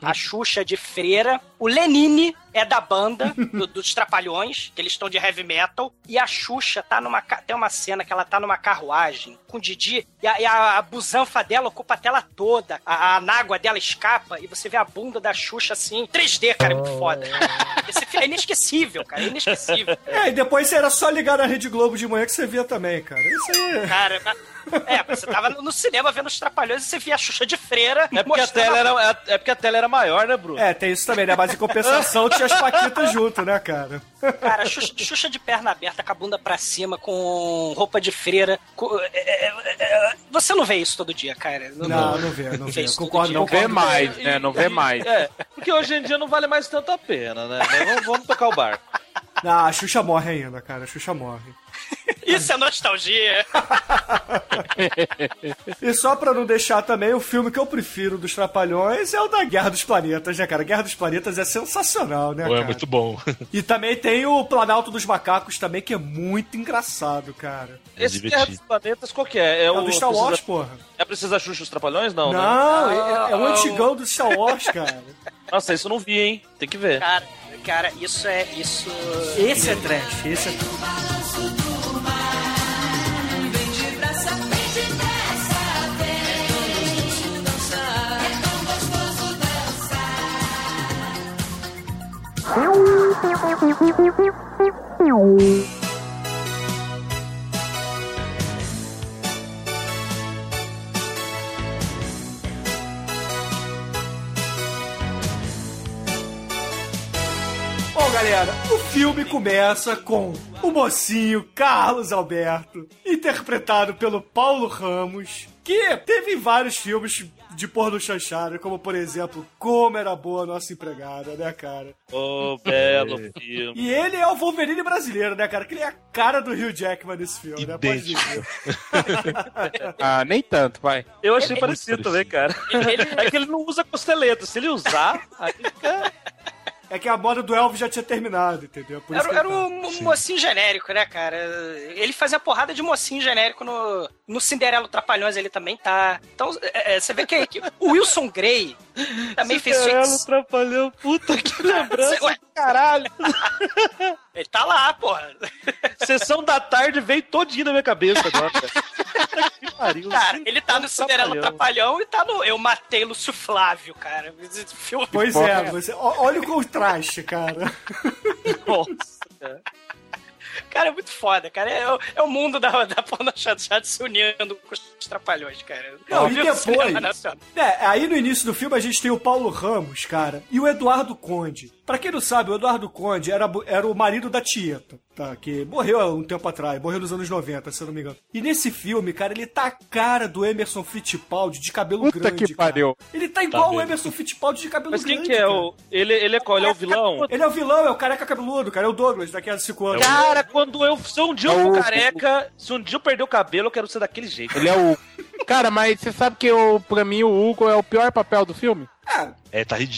A Xuxa de freira. O Lenine é da banda do- dos Trapalhões, que eles estão de heavy metal. E a Xuxa tá numa. Tem uma cena que ela tá numa carruagem com o Didi. E a, e a- busanfa dela ocupa a tela toda. A, a nágua dela escapa e você vê a bunda da Xuxa assim. 3D, cara, é muito foda. Esse filme é inesquecível, cara. É inesquecível. *laughs* É, e depois era só ligar na Rede Globo de manhã que você via também, cara. Isso aí. Cara, na- é, você tava no cinema vendo os Trapalhões e você via a Xuxa de freira. É porque, a tela era, é porque a tela era maior, né, Bruno? É, tem isso também, né? Mas em compensação *laughs* as paquitas junto, né, cara? Cara, Xuxa, Xuxa de perna aberta, com a bunda pra cima, com roupa de freira. com- é, é, é, você não vê isso todo dia, cara. Não, não vê, não vê. isso Concordo, Não vê mais, né? Não vê mais. É, porque hoje em dia não vale mais tanto a pena, né? Mas vamos, vamos tocar o barco. Não, a Xuxa morre ainda, cara. A Xuxa morre. *laughs* Isso é nostalgia. *laughs* E só pra não deixar também, o filme que eu prefiro dos Trapalhões é o da Guerra dos Planetas, né, cara? Guerra dos Planetas é sensacional, né, Pô, cara? é muito bom. *laughs* E também tem o Planalto dos Macacos também, que é muito engraçado, cara. É Esse Guerra dos divertido. Planetas, qual que é? É, É o do Star Precisa- Wars, porra. É Precisa Xuxa os Trapalhões? Não, Não, né? é, é o antigão do Star Wars, cara. Nossa, isso eu não vi, hein? Tem que ver. Cara, cara, isso é. Isso. Esse é trash, esse é... Bom, galera, o filme começa com o mocinho Carlos Alberto, interpretado pelo Paulo Ramos, que teve vários filmes de porno chanchada, como por exemplo, Como Era Boa a Nossa Empregada, né, cara? Ô, belo filme. E ele é o Wolverine brasileiro, né, cara? Que ele é a cara do Hugh Jackman nesse filme, né? Pode dizer. *laughs* Ah, nem tanto, vai. Eu achei Ele- parecido também, cara. Ele- *laughs* É que ele não usa costeleta. Se ele usar, aí fica... É que a moda do Elvis já tinha terminado, entendeu? Por Era, era tá. o mo- mocinho genérico, né, cara? Ele fazia porrada de mocinho genérico no, no Cinderela Trapalhões, ele também tá. Então, é, é, você vê que, que o Wilson Grey também fez Cinderela feitiço. Atrapalhou. Puta que *laughs* lembrança. Ué, Caralho. *laughs* ele tá lá, porra. Sessão da tarde veio todinho na minha cabeça agora. cara. que pariu. Cara, ele tá no Cinderela Trapalhão. Trapalhão e tá no Eu Matei Lúcio Flávio, cara. Filme- Pois é, você, olha o contraste, cara. *laughs* Nossa, cara. Cara, é muito foda, cara. É, o- é o mundo da, da porno chanchada se unindo com os trapalhões, cara. Não, e vi no cinema depois. É, aí no início do filme a gente tem o Paulo Ramos, cara, e o Eduardo Conde. Pra quem não sabe, o Eduardo Conde era, era o marido da Tieta. Tá? Que morreu há um tempo atrás, morreu nos anos 90, se eu não me engano. E nesse filme, cara, ele tá a cara do Emerson Fittipaldi de cabelo Puta grande. que cara. pariu. Ele tá igual o mesmo. Emerson Fittipaldi de cabelo Mas quem grande. que é cara. o. Ele, ele é qual? Ele é o vilão? Ele é o vilão, é o careca cabeludo, cara. É o Douglas, daqui a cinco anos. Cara, quando eu. Se um dia eu É for o- careca, se um dia eu perder o cabelo, eu quero ser daquele jeito. Ele é o. Cara, mas você sabe que o, pra mim o Hugo é o pior papel do filme? É, tá. Ele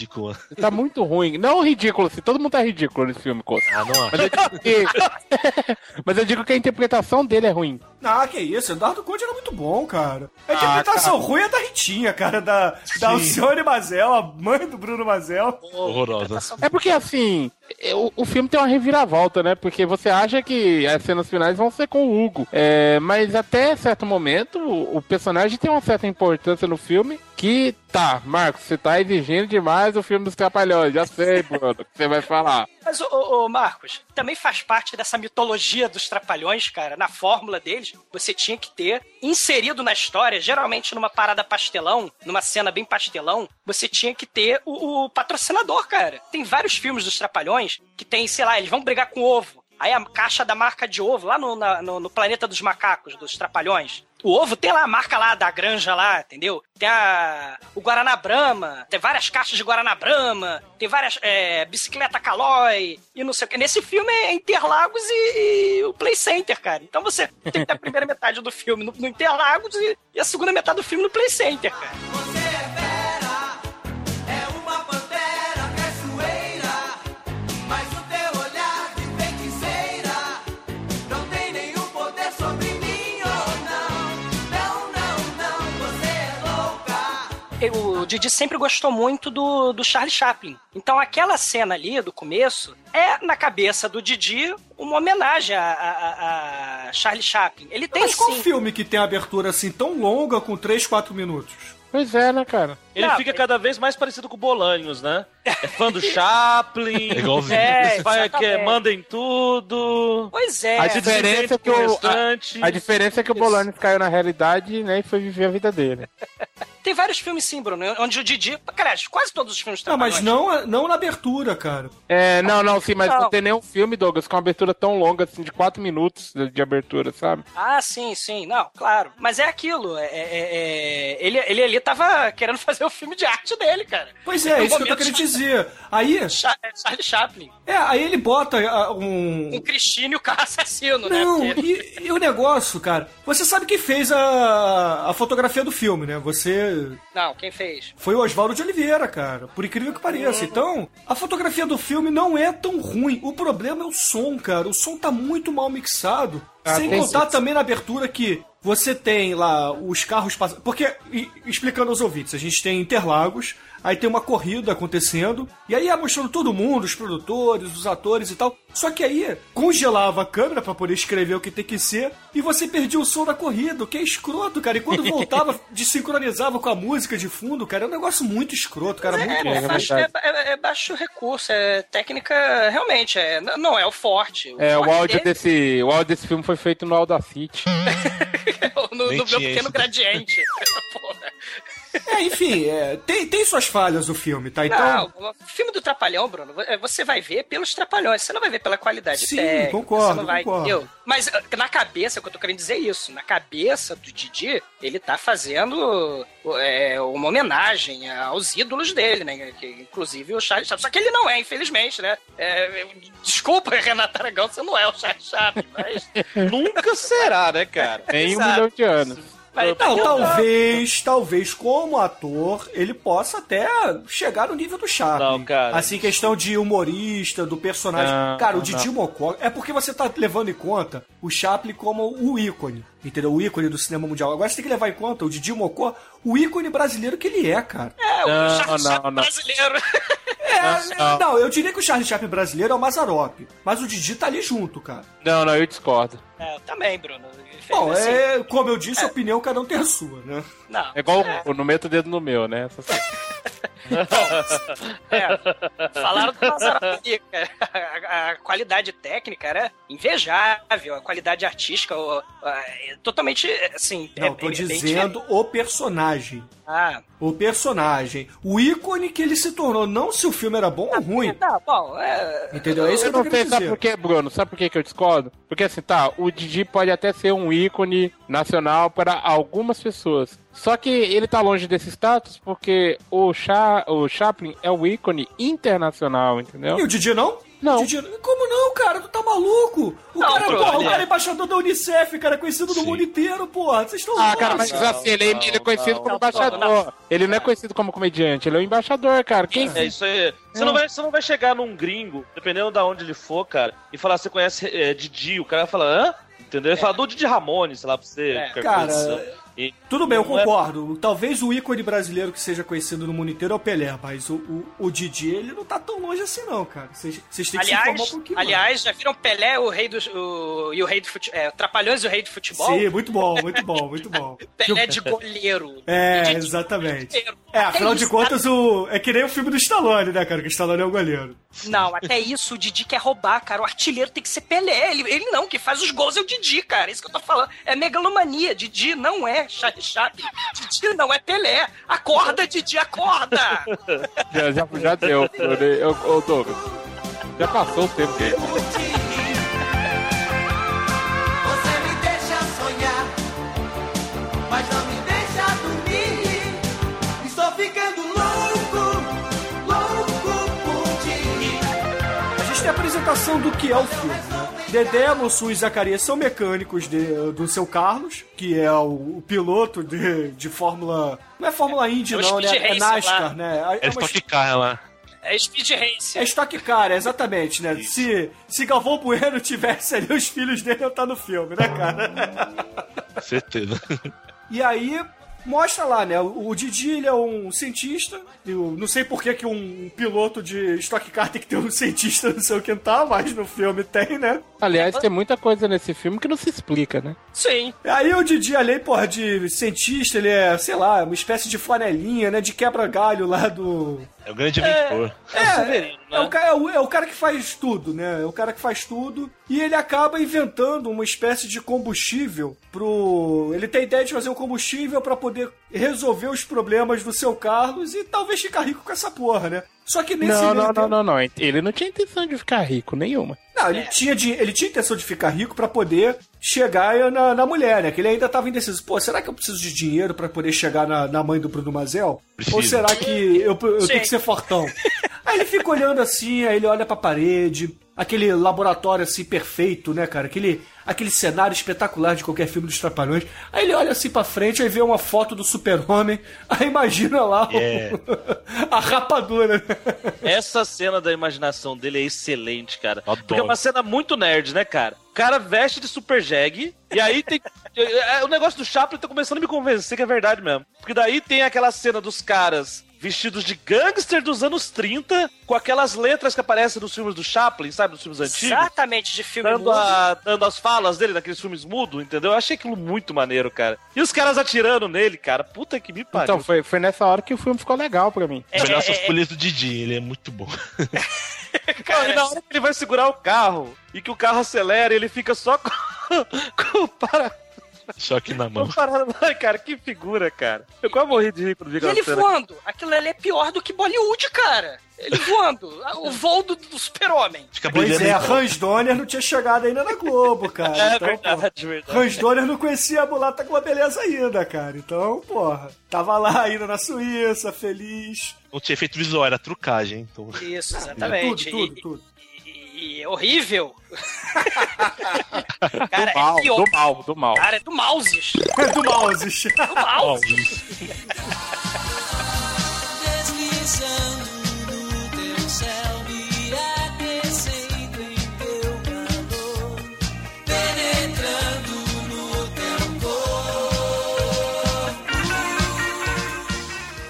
tá muito ruim. Não ridículo, assim, todo mundo tá ridículo nesse filme, Costa. Ah, não Mas acho. eu digo que. *laughs* Mas eu digo que a interpretação dele é ruim. Ah, que isso, Eduardo Conde era muito bom, cara. A Ah, interpretação cara. ruim é da Ritinha, cara, da, da Alcione Mazel, a mãe do Bruno Mazel. Horrorosa. É porque assim, o, o filme tem uma reviravolta, né? Porque você acha que as cenas finais vão ser com o Hugo. É, mas até certo momento, o, o personagem tem uma certa importância no filme. Que tá, Marcos, você tá exigindo demais o filme dos Trapalhões. Já sei, Bruno, o que você vai falar. Mas, ô, ô, Marcos, também faz parte dessa mitologia dos trapalhões, cara. Na fórmula deles, você tinha que ter inserido na história, geralmente numa parada pastelão, numa cena bem pastelão, você tinha que ter o, o patrocinador, cara. Tem vários filmes dos trapalhões que tem, sei lá, eles vão brigar com ovo. Aí a caixa da marca de ovo, lá no, na- no, no planeta dos macacos, dos trapalhões. O ovo tem lá a marca lá da granja lá, entendeu? Tem a, o Guaraná Brahma, tem várias caixas de Guaraná Brahma, tem várias é, bicicleta Calói e não sei o que. Nesse filme é Interlagos e, e o Play Center, cara. Então você tem que ter a primeira metade do filme no, no Interlagos e, e a segunda metade do filme no Play Center, cara. Didi sempre gostou muito do, do Charlie Chaplin. Então aquela cena ali do começo é, na cabeça do Didi, uma homenagem a, a- a Charlie Chaplin. Ele tem Mas qual sim. filme que tem abertura assim tão longa com 3, 4 minutos? Pois é, né, cara? Ele Não, fica é- cada vez mais parecido com o Bolanhos, né? É fã do *laughs* Chaplin. É igualzinho. É, vai que exatamente. mandem tudo. Pois é. A diferença é que o, restante. a, a diferença é que o Bolanes caiu na realidade né, e foi viver a vida dele. *laughs* Tem vários filmes sim, Bruno, onde o Didi. Aliás, quase todos os filmes Não, mas não, não na abertura, cara. É, não, não, sim, mas não, Não. tem nenhum filme, Douglas, com uma abertura tão longa, assim, de 4 minutos de, de abertura, sabe? Ah, sim, sim, não, claro. Mas é aquilo. é- é- é- ele, ele ali tava querendo *laughs* fazer o filme de arte dele, cara. Pois é, No isso que eu tô querendo dizer. Aí, *laughs* Cha- é Charlie Chaplin. é, aí ele bota ah, um. Um Cristine e o carro assassino, né? Não, Porque- e, e o negócio, cara. Você sabe quem fez a, a fotografia do filme, né? Você. Não, quem fez? Foi o Oswaldo de Oliveira, cara. Por incrível que pareça. Então, a fotografia do filme não é tão ruim. O problema é o som, cara. O som tá muito mal mixado. Ah, Sem contar sim. também na abertura que você tem lá os carros passando. Porque, explicando aos ouvintes, a gente tem Interlagos, aí tem uma corrida acontecendo, e aí ia mostrando todo mundo, os produtores, os atores e tal. Só que aí congelava a câmera pra poder escrever o que tem que ser, e você perdia o som da corrida, o que é escroto, cara. E quando *laughs* voltava, desincronizava com a música de fundo, cara, é um negócio muito escroto, cara. É, muito é, é baixo, é, é- é baixo recurso, é técnica, realmente, é, não é o forte. É, o forte áudio dele desse, o áudio desse filme foi feito no Audacity. é *laughs* no, no meu pequeno gradiente. *laughs* Porra. É, enfim, é, tem, tem suas falhas o filme, tá? Então. Não, o filme do Trapalhão, Bruno, é, você vai ver pelos Trapalhões, você não vai ver pela qualidade Sim, técnica. concordo, você não vai, concordo. entendeu? Mas ah, na cabeça, o que eu tô querendo dizer é isso, na cabeça do Didi, ele tá fazendo é, uma homenagem aos ídolos dele, né? Que, inclusive o Charles Chaplin. Só que ele não é, infelizmente, né? É, desculpa, *laughs* Renata Aragão, você não é o Charles Chaplin, mas... Nunca será, né, cara? *laughs* Tem um milhão de anos. Não, talvez, talvez como ator, ele possa até chegar no nível do Chaplin. Não, cara. Assim, questão de humorista, do personagem. Não, cara, o não. Didi Mocó, é porque você tá levando em conta o Chaplin como o ícone, entendeu? O ícone do cinema mundial. Agora você tem que levar em conta o Didi Mocó, o ícone brasileiro que ele é, cara. É, o Não, Charles não, Chaplin não. brasileiro. *laughs* É, Não. não, eu diria que o Charlie Chaplin brasileiro é o Mazarop, mas o Didi tá ali junto, cara. Não, não, eu discordo. É, eu também, Bruno. Bom, Assim, é, como eu disse, a opinião cada um tem a sua, né? Não. É igual o no meto o dedo no meu, né? *laughs* É, falaram do Mazarop, cara. A, a qualidade técnica era invejável, a qualidade artística ó, ó, é totalmente, assim... Não, é, tô é bem dizendo o personagem. Ah, O personagem. O ícone que ele se tornou. Não se o filme era bom ou ruim. tá, bom, é... Entendeu? É isso que Eu eu tô não sei, sabe por quê, Bruno? Sabe por quê que eu discordo? Porque assim, tá, o Didi pode até ser um ícone nacional para algumas pessoas. Só que ele tá longe desse status porque o, Cha o Chaplin é o ícone internacional, entendeu? E o Didi não? Não. Como não, cara? Tu tá maluco? O Não, cara, porra, o cara é embaixador da Unicef, cara, é conhecido no mundo inteiro, porra. Vocês estão Ah, cara, mas Não, assim, ele, ele é não, conhecido não. como Não, embaixador. Ele não é conhecido como comediante, ele é o embaixador, cara. Quem É isso aí. Você, não vai, você não vai chegar num gringo, dependendo de onde ele for, cara, e falar, você conhece é, Didi? O cara vai falar, hã? Entendeu? Ele fala do Didi Ramone, sei lá, pra você. É. Cara, coisa. E- Tudo bem, eu é- concordo. Talvez o ícone brasileiro que seja conhecido no mundo inteiro é o Pelé, mas o, o, o Didi, ele não tá tão longe assim, não, cara. Vocês têm que se informar Aliás, um pouquinho. aliás, já viram Pelé o rei do, o, e o rei do futebol, é, Trapalhões e o rei do futebol? mano. Sim, muito bom, muito bom, muito bom. *laughs* Pelé de goleiro. É, De- exatamente. goleiro. É, afinal de contas, o... é que nem o filme do Stallone, né, cara? Que o Stallone é o goleiro. Não, até isso o Didi quer roubar, cara. O artilheiro tem que ser Pelé. Ele, ele não, quem faz os gols é o Didi, cara. Isso que eu tô falando. É megalomania. Didi não é Charlie Chaplin. Didi não é Pelé. Acorda, Didi, acorda! *laughs* já, já, já deu. Eu, ô, Douglas. Já passou o tempo dele. Você me deixa sonhar, mas não apresentação do que é o filme. Dedé, Mussu e Zacarias são mecânicos de- do seu Carlos, que é o, o piloto de, de Fórmula. Não é Fórmula Indy, É o não, né? É NASCAR, lá. né? É, É é uma Stock Car lá. É Speed Race. É Stock Car, exatamente, né? Se, se Galvão Bueno tivesse ali, os filhos dele iam estar no filme, né, cara? Certeza. E aí, mostra lá, né? O Didi, ele é um cientista. Eu não sei por que, que um piloto de Stock Car tem que ter um *laughs* cientista no seu quintal, mas no filme tem, né? Aliás, tem muita coisa nesse filme que não se explica, né? Sim. Aí o Didi, além, porra, de cientista, ele é, sei lá, uma espécie de flanelinha, né? De quebra-galho lá do... É o grande inventor. É, Severino, é, o, né? é o- é o cara que faz tudo, né? É o cara que faz tudo. E ele acaba inventando uma espécie de combustível pro. Ele tem a ideia de fazer um combustível pra poder resolver os problemas do seu Carlos e talvez ficar rico com essa porra, né? Só que nesse Não, não, tempo- não, não, não. Ele não tinha intenção de ficar rico, nenhuma. Não, ele, tinha, de- ele tinha intenção de ficar rico pra poder chegar na, na mulher, né? Que ele ainda tava indeciso. Pô, será que eu preciso de dinheiro pra poder chegar na, na mãe do Bruno Mazel? Preciso. Ou será que eu, eu Sim. tenho que ser fortão? *laughs* aí ele fica olhando assim, aí ele olha pra parede, aquele laboratório assim perfeito, né, cara? Aquele, aquele cenário espetacular de qualquer filme dos Trapalhões. Aí ele olha assim pra frente, aí vê uma foto do super-homem, *laughs* aí imagina lá o- É. *laughs* a rapadura. Essa cena da imaginação dele é excelente, cara. Adoro. Porque é uma cena muito nerd, né, cara? O cara veste de super jegue, e aí tem. *laughs* é, O negócio do Chaplin tá começando a me convencer que é verdade mesmo. Porque daí tem aquela cena dos caras vestidos de gangster dos anos 30, com aquelas letras que aparecem nos filmes do Chaplin, sabe? Nos filmes antigos. Exatamente, de filme Dando, mudo. a- dando as falas dele naqueles filmes mudo, entendeu? Eu achei aquilo muito maneiro, cara. E os caras atirando nele, cara. Puta que me pariu. Então, foi, foi nessa hora que o filme ficou legal pra mim. É, Melhor é, essas é, polícias do Didi, ele é muito bom. *laughs* Não, e na hora que ele vai segurar o carro e que o carro acelera, ele fica só com, *laughs* com o para. Choque na com mão. o para- Ai, cara, que figura, cara. Eu quase morri de rir E aquela ele cena. voando. Aquilo ali é pior do que Bollywood, cara. Ele voando. O voo do, do super-homem. Pois é, então. Hans Donner não tinha chegado ainda na Globo, cara. *laughs* É então, verdade, verdade. Hans Donner não conhecia a mulata com a beleza ainda, cara. Então, porra, tava lá ainda na Suíça, feliz. Não tinha efeito visual, era trucagem. Então... Isso, Tudo, exatamente. tudo, E- tudo. E, horrível. *laughs* cara, do mal, é pior. do mal, do mal. Cara, é do Mouses. É do mouse. *laughs* Do Mouses. Deslizando no teu céu,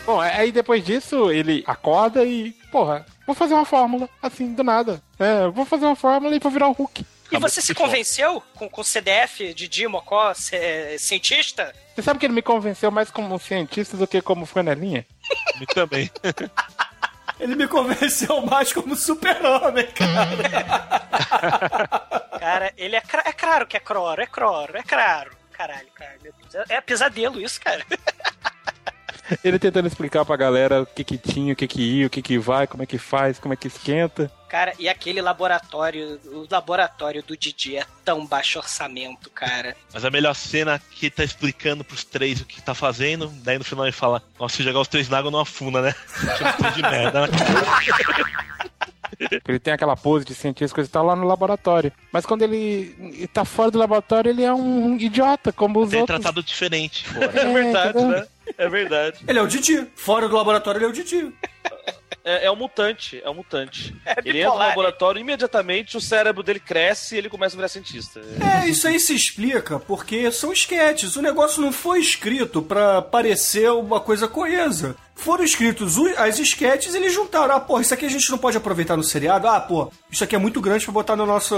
Bom, aí depois disso ele acorda e, porra, vou fazer uma fórmula, assim, do nada. É, vou fazer uma fórmula e vou virar o Hulk. E você se convenceu com, com o CDF de Dimocó, é, cientista? Você sabe que ele me convenceu mais como um cientista do que como flanelinha? *laughs* Me também. Ele me convenceu mais como super-homem, cara. *laughs* Cara, ele é, é claro que é croro, é croro, é claro. Caralho, cara, meu Deus. É, é pesadelo isso, cara. *laughs* Ele tentando explicar pra galera o que que tinha, o que que ia, o que que vai, como é que faz, como é que esquenta. Cara, e aquele laboratório, o laboratório do Didi é tão baixo orçamento, cara. Mas a melhor cena que tá explicando pros três o que tá fazendo, daí no final ele fala: Nossa, se jogar os três na água não afunda, né? *laughs* Tudo de merda, né? *laughs* Ele tem aquela pose de cientista, coisa e tal, lá no laboratório. Mas quando ele ele tá fora do laboratório, ele é um idiota, como os Tem outros. tratado diferente. É verdade, entendeu? né? É verdade. Ele é o Didi. Fora do laboratório, ele é o Didi. É, é um mutante, é um mutante. É ele entra no bipolar, laboratório imediatamente o cérebro dele cresce e ele começa a virar cientista. É, isso aí se explica porque são esquetes. O negócio não foi escrito pra parecer uma coisa coesa. Foram escritos as esquetes e eles juntaram. Ah, porra, isso aqui a gente não pode aproveitar no seriado. Ah, pô, isso aqui é muito grande pra botar no nosso,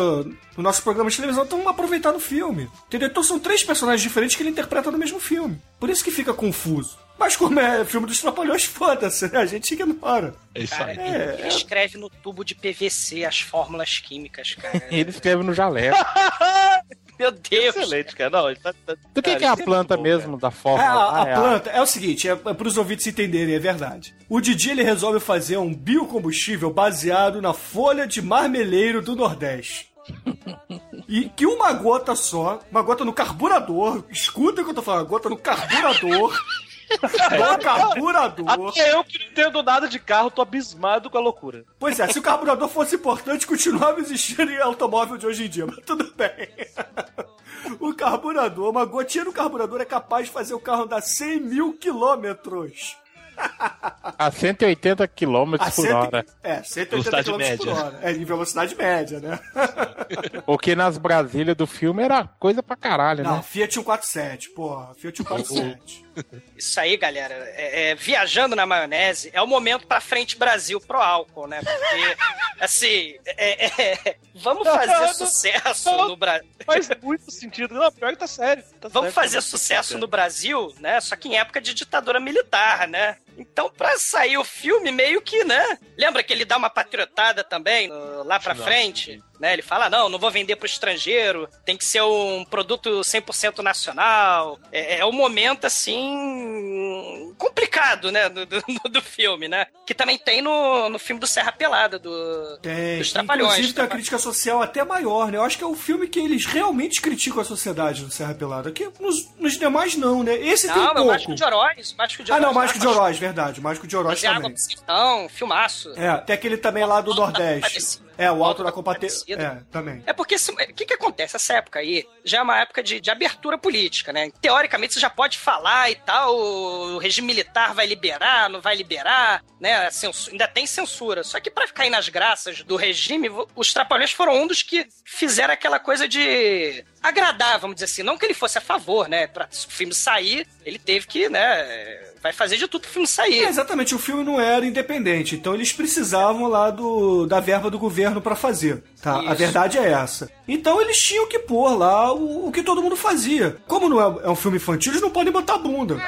no nosso programa de televisão. Então vamos aproveitar no filme. Entendeu? Então são três personagens diferentes que ele interpreta no mesmo filme. Por isso que fica confuso. Mas como é filme dos Trapalhões, foda-se, né? A gente ignora. É isso Cara, aí. ele, É, ele escreve no tubo de PVC as fórmulas químicas, cara. *laughs* Ele escreve no jaleco. *laughs* Meu Deus. Excelente, cara. Não, ele tá, tá- Do que, cara, que é a isso planta bom, mesmo da É, fórmula? a, a Ah, é planta é o seguinte, é, é para os ouvintes entenderem, é verdade. O Didi ele resolve fazer um biocombustível baseado na folha de marmeleiro do Nordeste. *laughs* E que uma gota só, uma gota no carburador, escuta o que eu tô falando, gota no carburador. No carburador. Até eu que não entendo nada de carro, tô abismado com a loucura. Pois é, se o carburador fosse importante, continuava existindo em automóvel de hoje em dia, mas tudo bem. O carburador, uma gotinha no carburador é capaz de fazer o carro andar 100 mil quilômetros. A 180 km A por cento- hora. É, 180 Velocidade km por média. hora. É, em velocidade média, né? O que nas Brasílias do filme era coisa pra caralho, Não, né? Fiat 147, porra. Fiat 147. Isso aí, galera. É, é, viajando na maionese é o momento pra frente Brasil pro álcool, né? Porque, assim, é, é, vamos fazer sucesso no Brasil. Faz muito sentido. Não, pior que tá sério. Tá Vamos sério. fazer sucesso no Brasil, né? Só que em época de ditadura militar, né? Então, pra sair o filme, meio que, né? Lembra que ele dá uma patriotada também uh, lá pra frente? Né? Ele fala: não, não vou vender pro estrangeiro, tem que ser um produto 100% nacional. É, é um momento, assim. complicado, né? Do, do, *laughs* do filme, né? Que também tem no, no filme do Serra Pelada, do, Tem. dos Trapalhões. Inclusive tem uma né? crítica social até maior, né? Eu acho que é o filme que eles realmente criticam a sociedade do Serra Pelada. Que nos, nos demais não, né? Esse tem Não, é o pouco. Mágico de Horóis. o Mágico de Ah, não, Mágico de? Horóis, verdade. Mágico de água também. sertão, filmaço. É, tem aquele também lá do Nordeste. É, o Alto da Compadecida. É, também. É porque o que, que acontece? Essa época aí já é uma época de, de abertura política, né? Teoricamente você já pode falar e tal, o regime militar vai liberar, não vai liberar, né? A censu- ainda tem censura. Só que pra ficar aí nas graças do regime, os Trapalhões foram um dos que fizeram aquela coisa de agradar, vamos dizer assim. Não que ele fosse a favor, né? Pra o filme sair, ele teve que, né? Vai fazer de tudo pro filme sair. É, exatamente, o filme não era independente, então eles precisavam lá do, da verba do governo pra fazer, tá? A verdade é essa. Então eles tinham que pôr lá o, o que todo mundo fazia. Como não é, é um filme infantil, eles não podem botar bunda.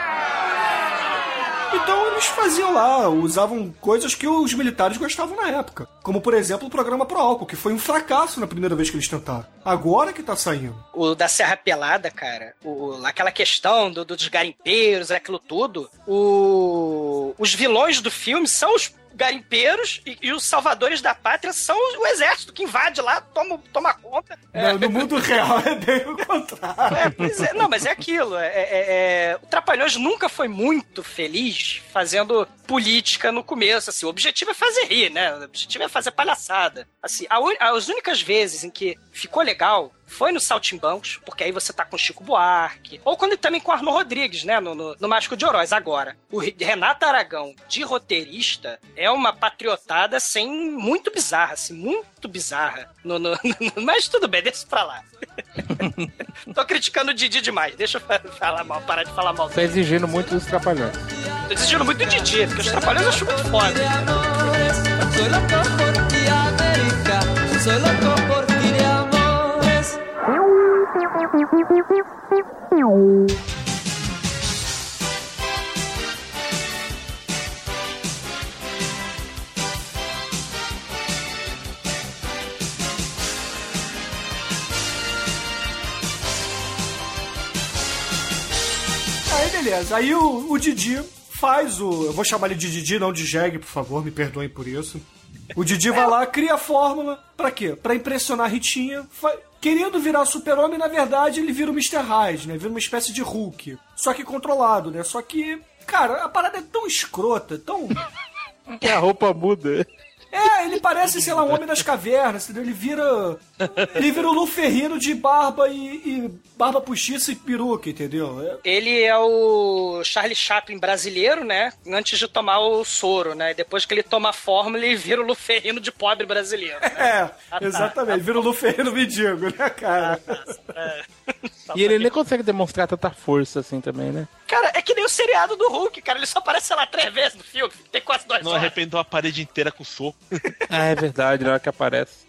Então eles faziam lá, usavam coisas que os militares gostavam na época. Como, por exemplo, o programa Pro Álcool, que foi um fracasso na primeira vez que eles tentaram. Agora que tá saindo. O da Serra Pelada, cara, o, aquela questão do, dos garimpeiros, aquilo tudo, o, os vilões do filme são os garimpeiros e, e os salvadores da pátria são o exército que invade lá, toma, toma conta. No, no mundo real é bem o contrário. É, é, não, mas é aquilo. É, é- é- o Trapalhões nunca foi muito feliz fazendo política no começo. Assim, o objetivo é fazer rir, né? O objetivo é fazer palhaçada. Assim, a as únicas vezes em que ficou legal foi no Saltimbancos, porque aí você tá com Chico Buarque. Ou quando também com Arno Rodrigues, né? No, no, no Mágico de Oroz. Agora, o Re- Renato Aragão, de roteirista, é uma patriotada, assim, muito bizarra, assim, muito bizarra. No, no- *laughs* no- mas tudo bem, deixa pra lá. *laughs* Tô criticando o Didi demais. Deixa eu fa- falar mal, parar de falar mal. Tá exigindo muito dos trapalhões. Tô exigindo muito do Didi, porque os trapalhões eu acho muito foda. Por ti, América. Por. Aí beleza, aí o, o Didi faz o. Eu vou chamar ele de Didi, não de Jegue, por favor, me perdoem por isso. O Didi vai lá, cria a fórmula, pra quê? Pra impressionar a Ritinha, Querendo virar super-homem, na verdade, ele vira o Mr. Hyde, né? Vira uma espécie de Hulk. Só que controlado, né? Só que, cara, a parada é tão escrota, tão. *laughs* Que a roupa muda. É, ele parece, sei lá, um homem das cavernas, entendeu? Ele vira. Ele vira o Luferrino de barba e, e barba postiça e peruca, entendeu? É- Ele é o Charlie Chaplin brasileiro, né? Antes de tomar o soro, né? E depois que ele toma a fórmula, ele vira o Luferrino de pobre brasileiro. É, exatamente. Vira o Luferrino mendigo, né, cara? *laughs* E ele nem consegue demonstrar tanta força assim também, né? Cara, é que nem o seriado do Hulk, cara. Ele só aparece, sei lá, três vezes no filme. Tem quase dois Não horas. arrependeu a parede inteira com soco. *laughs* Ah, é verdade, na hora que aparece.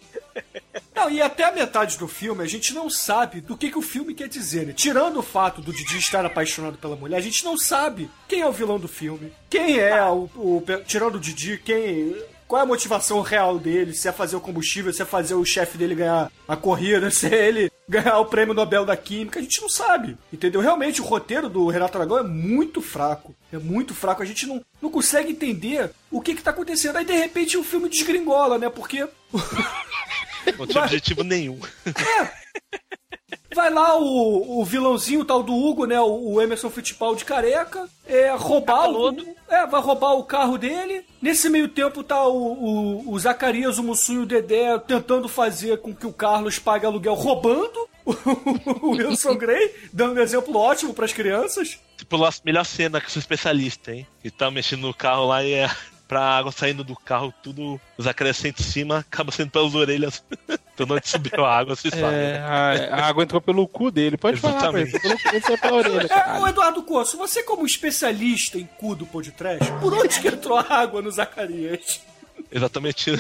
Não, e até a metade do filme a gente não sabe do que, que o filme quer dizer, né? Tirando o fato do Didi estar apaixonado pela mulher, a gente não sabe quem é o vilão do filme, quem é o. o- tirando o Didi, quem. Qual é a motivação real dele? Se é fazer o combustível, se é fazer o chefe dele ganhar a corrida, *laughs* se é ele ganhar o prêmio Nobel da Química, a gente não sabe. Entendeu? Realmente o roteiro do Renato Aragão é muito fraco. É muito fraco. A gente não, não consegue entender o que, que tá acontecendo. Aí de repente o filme desgringola, né? Porque Não tinha *laughs* objetivo nenhum. Vai lá o, o vilãozinho tal do Hugo, né? O, o Emerson Fittipaldi careca, é, roubar o, é, vai roubar o carro dele. Nesse meio tempo tá o, o, o Zacarias, o Mussum e o Dedé tentando fazer com que o Carlos pague aluguel roubando o Wilson *laughs* Grey, dando um exemplo ótimo pras crianças. Tipo, a melhor cena que eu sou especialista, hein? Que tá mexendo no carro lá e é pra água saindo do carro, tudo os acrescentos em cima, acaba sendo pelas orelhas. *laughs* então onde subiu a água, sabem. É, a, a água entrou pelo cu dele. Pode falar. Exatamente. Pelo cu, entrou pela orelha. É, caralho. o Eduardo Corso, você como especialista em cu do podcast, por onde que entrou a água no Zacarias? Exatamente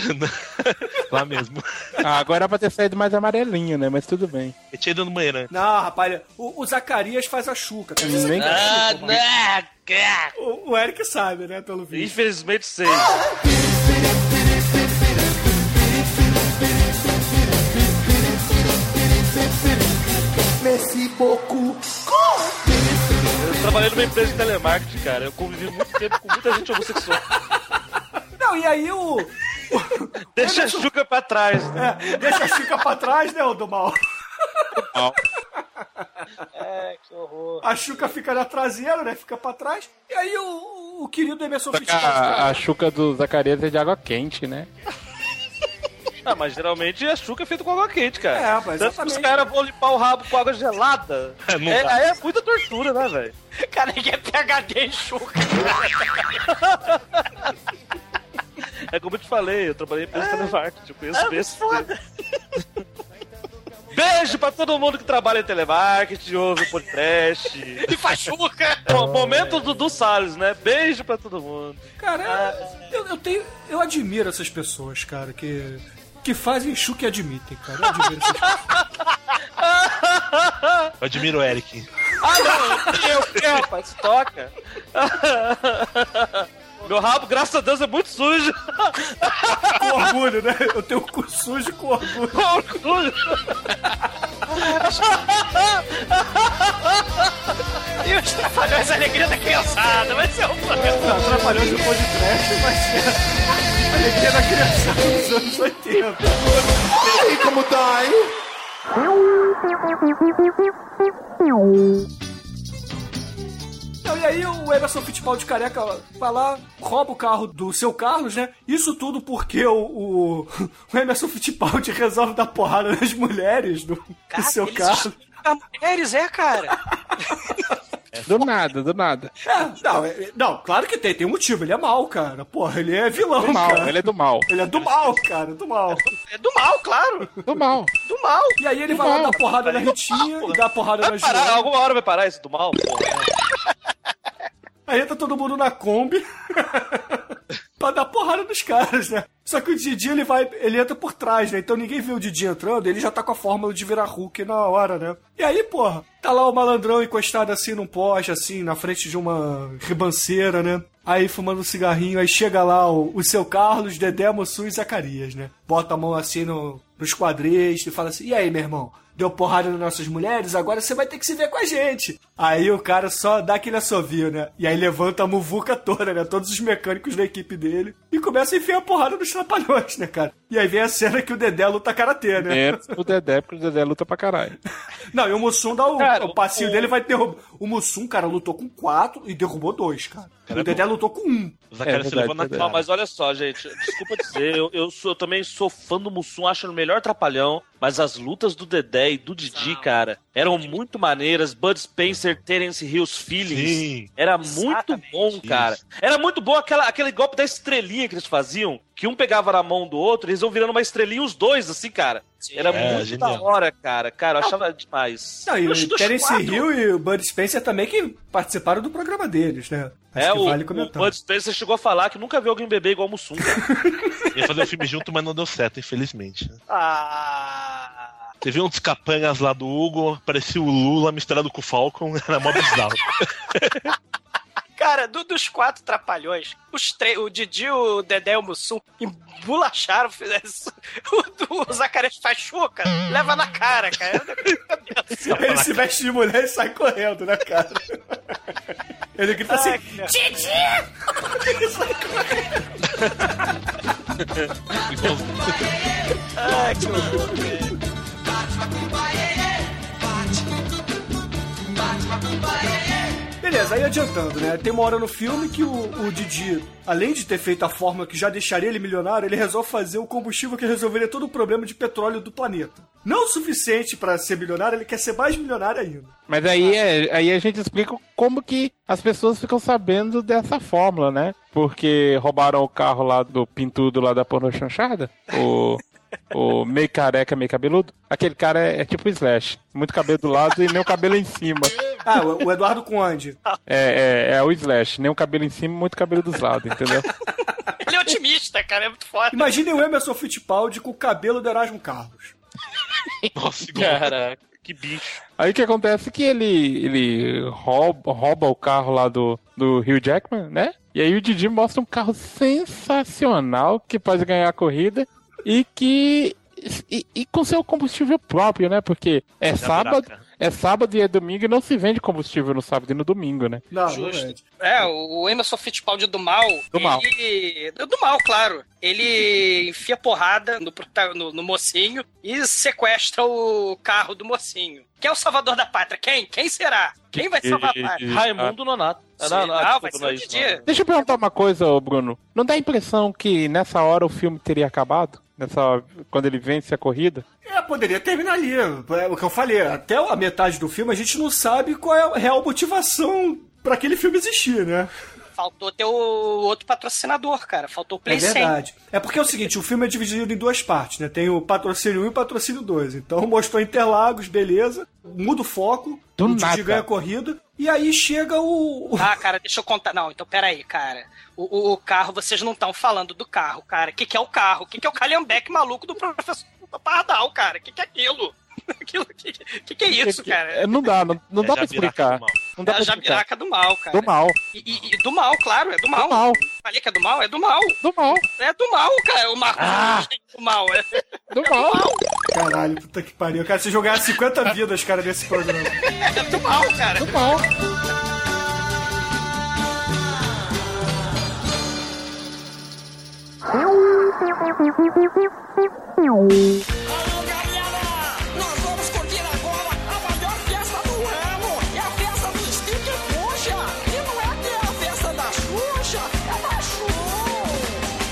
*laughs* lá mesmo. Ah, agora era pra ter saído mais amarelinho, né? Mas tudo bem. Eu tinha ido no banheiro, né? Não, rapaz, o, o Zacarias faz a chuca. Cara. Você Nem- é Ah, chuca, né? o, o Eric sabe, né, pelo vídeo. Infelizmente sei. Eu trabalhei numa empresa de telemarketing, cara. Eu convivi muito tempo com muita gente homossexual. Não, e aí o... *laughs* Deixa a Chuca pra trás, né? É, deixa a chuca pra trás, né, o do mal. É, que horror. A chuca fica na traseira, né, fica pra trás. E aí o, o querido Emerson Fittipaldi... a, a chuca do Zacarias é de água quente, né? *laughs* Ah, mas geralmente a Chuca é feita com água quente, cara. É, mas Tanto que os caras vão limpar o rabo com água gelada. Não É, dá. aí é muita tortura, né, velho? *laughs* Cara, ninguém é PHD em chuca. É como eu te falei, eu trabalhei em empresa de telemarketing, eu conheço É bem esse *laughs* Beijo pra todo mundo que trabalha em telemarketing, ouve o podcast. E faz chuca. Bom, momento do Dudu Salles, né? Beijo pra todo mundo. Cara, eu, eu tenho... Eu admiro essas pessoas, cara, que... Que fazem chuca e admitem, cara. Eu admiro essas pessoas. *laughs* Eu admiro o Eric. Ah, não! Eu que, rapaz? Toca! *laughs* Meu rabo, graças a Deus, é muito sujo. Com orgulho, né? Eu tenho o cu sujo com orgulho. Com orgulho. E os trapalhões, a alegria da criançada. Vai ser um programa. Atrapalhou de podcast, vai ser a alegria da criançada dos anos 80. E como tá, hein? Então, e aí o Emerson Fittipaldi careca vai lá, rouba o carro do seu Carlos, né? Isso tudo porque o, o, *laughs* o Emerson Fittipaldi resolve dar porrada nas mulheres do, do seu eles Carlos. Mulheres, é, cara. Do nada, do nada. É, não, é- não, claro que tem, tem um motivo, ele é mal, cara. Porra, ele é vilão, Do mal, cara. ele é do mal. Ele é do mal, cara, do mal. É do mal, claro. Do mal. Do mal. E aí ele Do vai lá mal. dar porrada na Ritinha e dá porrada na Vai parar, Joana. alguma hora vai parar isso do mal? Porra. Aí entra todo mundo na Kombi *laughs* pra dar porrada nos caras, né? Só que o Didi, ele vai, ele entra por trás, né? Então ninguém vê o Didi entrando, ele já tá com a fórmula de virar Hulk na hora, né? E aí, porra, tá lá o malandrão encostado assim num poste, assim, na frente de uma ribanceira, né? Aí fumando um cigarrinho, aí chega lá o, o seu Carlos, Dedé, Mussum e Zacarias, né? Bota a mão assim no, nos quadris e fala assim, e aí, meu irmão? Deu porrada nas nossas mulheres, agora você vai ter que se ver com a gente. Aí o cara só dá aquele assovio, né? E aí levanta a muvuca toda, né? Todos os mecânicos da equipe dele e começa a enfiar a porrada nos trapalhões, né, cara? E aí vem a cena que o Dedé luta karatê, né? É o Dedé, porque o Dedé luta pra caralho. *laughs* Não, e o Mussum dá o, Cara, o passinho o- dele vai derrubar. O Mussum, cara, lutou com quatro e derrubou dois, cara. Cara, o Dedé lutou com um. O Zacarias É se levou na mas olha só, gente. Desculpa dizer, eu, eu, sou, eu também sou fã do Mussum, acho ele o melhor trapalhão. Mas as lutas do Dedé e do Didi, cara, eram muito maneiras. Bud Spencer, Terence Hills Feelings. Sim. Era muito Exatamente. bom, cara. Era muito bom aquela, aquele golpe da estrelinha que eles faziam. Que um pegava na mão do outro, eles iam virando uma estrelinha os dois, assim, cara. Era É, muito genial. da hora, cara. Cara, eu achava demais. Não, e o Terence Hill e o Bud Spencer também que participaram do programa deles, né? Acho é, que o, vale o comentar. Bud Spencer chegou a falar que nunca viu alguém beber igual o Mussum, cara. *laughs* Ia fazer o filme junto, mas não deu certo, infelizmente. né? Ah. Teve um dos capangas lá do Hugo, parecia o Lula misturado com o Falcon, *laughs* era mó bizarro. *laughs* Cara, do- dos quatro trapalhões, os três, o Didi, o Dedé e o Mussum embolacharam, fizeram isso. *laughs* O, o Zacarias faz leva na cara, cara. Ele se veste de mulher e sai correndo, né, cara? Ele grita assim: Ai, cara. Ai, que horror, velho. Beleza, aí adiantando, né? Tem uma hora no filme que o, o Didi, além de ter feito a fórmula que já deixaria ele milionário, ele resolve fazer o combustível que resolveria todo o problema de petróleo do planeta. Não o suficiente pra ser milionário, ele quer ser mais milionário ainda. Mas aí, é, aí a gente explica como que as pessoas ficam sabendo dessa fórmula, né? Porque roubaram o carro lá do pintudo lá da porno chanchada. O, o meio careca, meio cabeludo. Aquele cara é, é tipo Slash. Muito cabelo do lado e nem o cabelo em cima. Ah, o, o Eduardo Conde. É, é, é o Slash. Nem o cabelo em cima, muito cabelo dos lados, entendeu? Ele é otimista, cara, é muito foda. Imaginem o Emerson Fittipaldi com o cabelo do Erasmo Carlos. Nossa. Caraca, que bicho. Aí o que acontece é que ele, ele rouba, rouba o carro lá do, do Hugh Jackman, né? E aí o Didi mostra um carro sensacional que pode ganhar a corrida e que. E, e com seu combustível próprio, né? Porque é sábado, buraca. é sábado e é domingo e não se vende combustível no sábado e no domingo, né? Não, não Justo. É, o o Emerson Fittipaldi do mal. Do mal. ele- Do mal, claro. Ele enfia porrada no, no, no mocinho e sequestra o carro do mocinho. Quem é o salvador da pátria? Quem? Quem será? Quem vai salvar a pátria? Raimundo Nonato. Sim, Ah, não, vai ser é o isso, Didi. não. Deixa eu perguntar uma coisa, Bruno. Não dá a impressão que nessa hora o filme teria acabado? Nessa, quando ele vence a corrida? É, poderia terminar ali. É o que eu falei. Até a metade do filme a gente não sabe qual é a real motivação pra aquele filme existir, né? Faltou ter o outro patrocinador, cara. Faltou o É Play 100. verdade. É porque é o seguinte, o filme é dividido em duas partes, né? Tem o patrocínio 1 e o patrocínio 2. Então *laughs* mostrou Interlagos, beleza. Muda o foco. Do o Didi nada. ganha a corrida. E aí chega o... o- Ah, cara, deixa eu contar. Não, então peraí, cara. O, o- o carro, vocês não estão falando do carro, cara. O que, que é o carro? O que, que é o calhambeque maluco do professor Pardal, cara? O que, que é aquilo? *laughs* Aquilo, que, que, que é isso, Que- cara? é, Não dá, não, não É dá pra Jabiraca explicar. do mal. Não dá É a pra explicar. jabiraca do mal, cara. Do mal, E, e- e do mal, claro, é do mal. do mal, Falei que é do mal? É do mal. do mal, É do mal, cara. O Marcos Ah! é do mal. É, do mal. Caralho, puta que pariu. Cara, você jogar 50 vidas, cara, nesse programa. é do mal, cara. Do mal.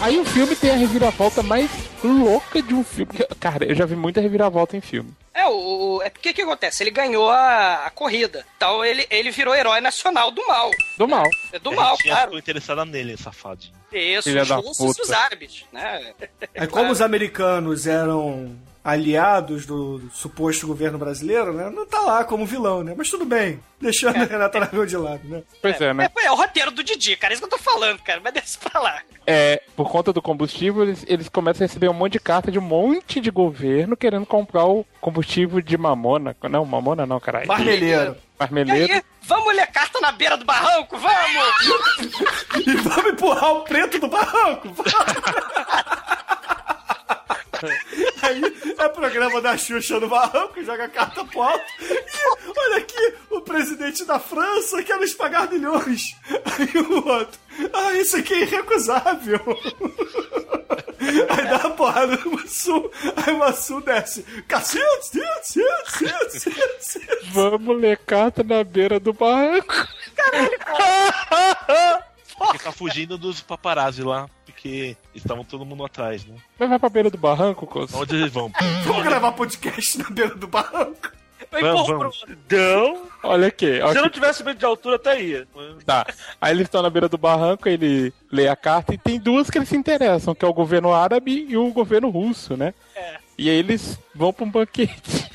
Aí o filme tem a reviravolta mais louca de um filme. Cara, eu já vi muita reviravolta em filme. É, o, o- é porque que acontece? Ele ganhou a, a corrida. Então ele, ele virou herói nacional do mal. Do mal. É do A mal, Ritinha claro. ficou interessada nele, safadinho. Isso, Filha os russos e os árabes, né? Aí como os americanos eram aliados do suposto governo brasileiro, né? Não tá lá como vilão, né? Mas tudo bem. Deixando *laughs* a Renata Aragão de lado, né? Pois é, né? É, é o roteiro do Didi, cara. É isso que eu tô falando, cara. Vai descer pra lá. É, por conta do combustível, eles, eles começam a receber um monte de carta de um monte de governo querendo comprar o combustível de mamona. Não, mamona não, caralho. Marmeleiro. E Marmeleiro. aí, vamos ler carta na beira do barranco? Vamos! *laughs* E vamos empurrar o preto do barranco. *laughs* Aí É programa da Xuxa no barranco, joga carta pro alto. E olha aqui, o presidente da França quer nos pagar milhões. Aí o outro, ah, isso aqui é irrecusável. Aí dá uma porrada no Massu, aí o Massu desce. Cacete, cacete, cacete, cacete. Vamos ler carta na beira do barranco. *laughs* Porque tá fugindo dos paparazzi lá, porque estavam todo mundo atrás, né? Mas vai pra beira do barranco, Costa? Onde eles vão? Vamos gravar podcast na beira do barranco. Vamos, pôr vamos. Então, Olha aqui, se olha eu não tivesse medo de altura, até ia. Tá. Aí eles estão na beira do barranco, ele lê a carta e tem duas que eles se interessam, que é o governo árabe e o governo russo, né? É. E aí eles vão pra um banquete.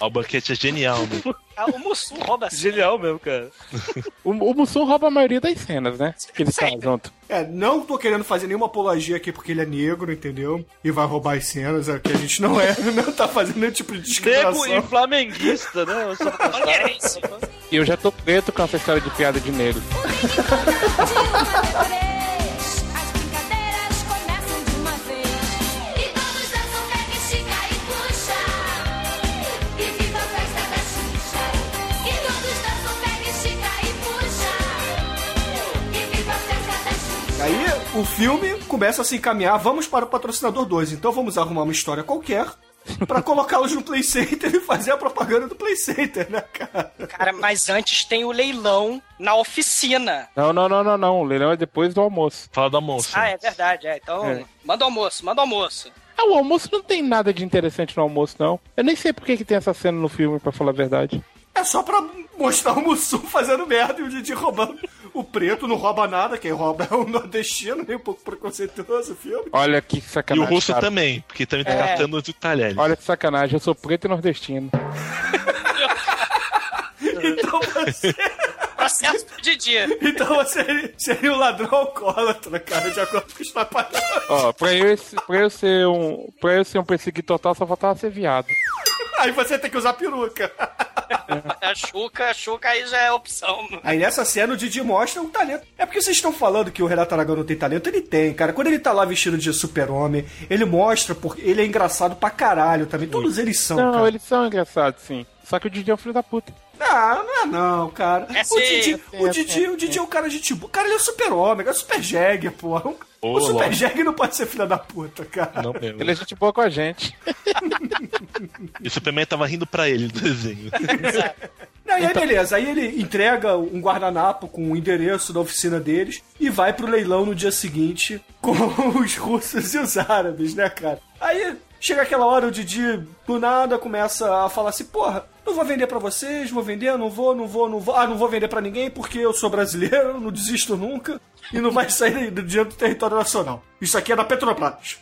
Ah, o banquete é genial, né? Ah, o Mussum rouba assim. Genial mesmo, cara. O, o Mussum rouba a maioria das cenas, né? Que eles estão junto. É, não tô querendo fazer nenhuma apologia aqui porque ele é negro, entendeu? E vai roubar as cenas, é que a gente não é, *laughs* não tá fazendo nenhum tipo de discriminação. Nego e flamenguista, né? Só pra constar. Palmeirense. E eu já tô preto com essa história de piada de negro. *laughs* o filme começa a se encaminhar, vamos para o patrocinador 2. Então vamos arrumar uma história qualquer pra colocá-los no Play Center *laughs* e fazer a propaganda do Play Center, né, cara? Cara, mas antes tem o leilão na oficina. Não, não, não, não, não. O leilão é depois do almoço. Fala da moça. Ah, é verdade, é. Então, É. manda o almoço, manda o almoço. Ah, o almoço não tem nada de interessante no almoço, não. Eu nem sei por que, que tem essa cena no filme, pra falar a verdade. É só pra mostrar o Mussum fazendo merda e o Didi roubando. O preto não rouba nada, quem rouba é o nordestino, nem um pouco preconceituoso o filme. Olha que E o sacanagem. russo cara. também, porque também tá É. catando de talheres. Olha que sacanagem, eu sou preto e nordestino. *laughs* Então você, Processo do Didi. então você seria um ladrão alcoólatra, cara, de acordo com os trapalhões. Ó, pra eu, pra eu ser um. Pra eu ser um perseguido total, só faltava ser viado. Aí você tem que usar peruca. *laughs* A Xuca, a Xuca aí já é opção. Aí nessa cena o Didi mostra o talento. É porque vocês estão falando que o Renato Aragão não tem talento, ele tem, cara. Quando ele tá lá vestido de super-homem, ele mostra porque ele é engraçado pra caralho também. Todos eles são, Não, cara. eles são engraçados, sim. Só que o Didi é um filho da puta. Não, não é não, cara. É o, sim, Didi, é o, sim, Didi, é o Didi é um cara de tipo. Cara, ele é super-homem, é super jegue, porra. Ô, o super jegue não pode ser filho da puta, cara. Não mesmo. Ele é gente boa com a gente. E o Superman tava rindo pra ele do desenho. *laughs* Não, e aí beleza, aí ele entrega um guardanapo com o endereço da oficina deles e vai pro leilão no dia seguinte com *laughs* os russos e os árabes, né, cara? Aí chega aquela hora, o Didi do nada começa a falar assim, porra, não vou vender pra vocês, vou vender, não vou, não vou, não vou. Ah, não vou vender pra ninguém porque eu sou brasileiro, não desisto nunca e não vai sair do dinheiro do território nacional. Isso aqui é da Petrobras.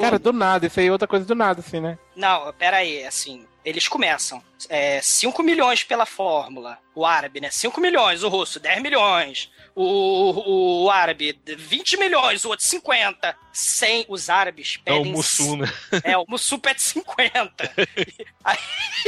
Cara, do nada, isso aí é outra coisa do nada, assim, né? Não, pera aí, assim, eles começam. É, 5 milhões pela fórmula. O árabe, né? 5 milhões, o russo, 10 milhões. O, o, árabe, 20 milhões, o outro 50. 100, os árabes É o pedem... Mussum, né? *laughs* É, o Mussum pede 50. *laughs* Aí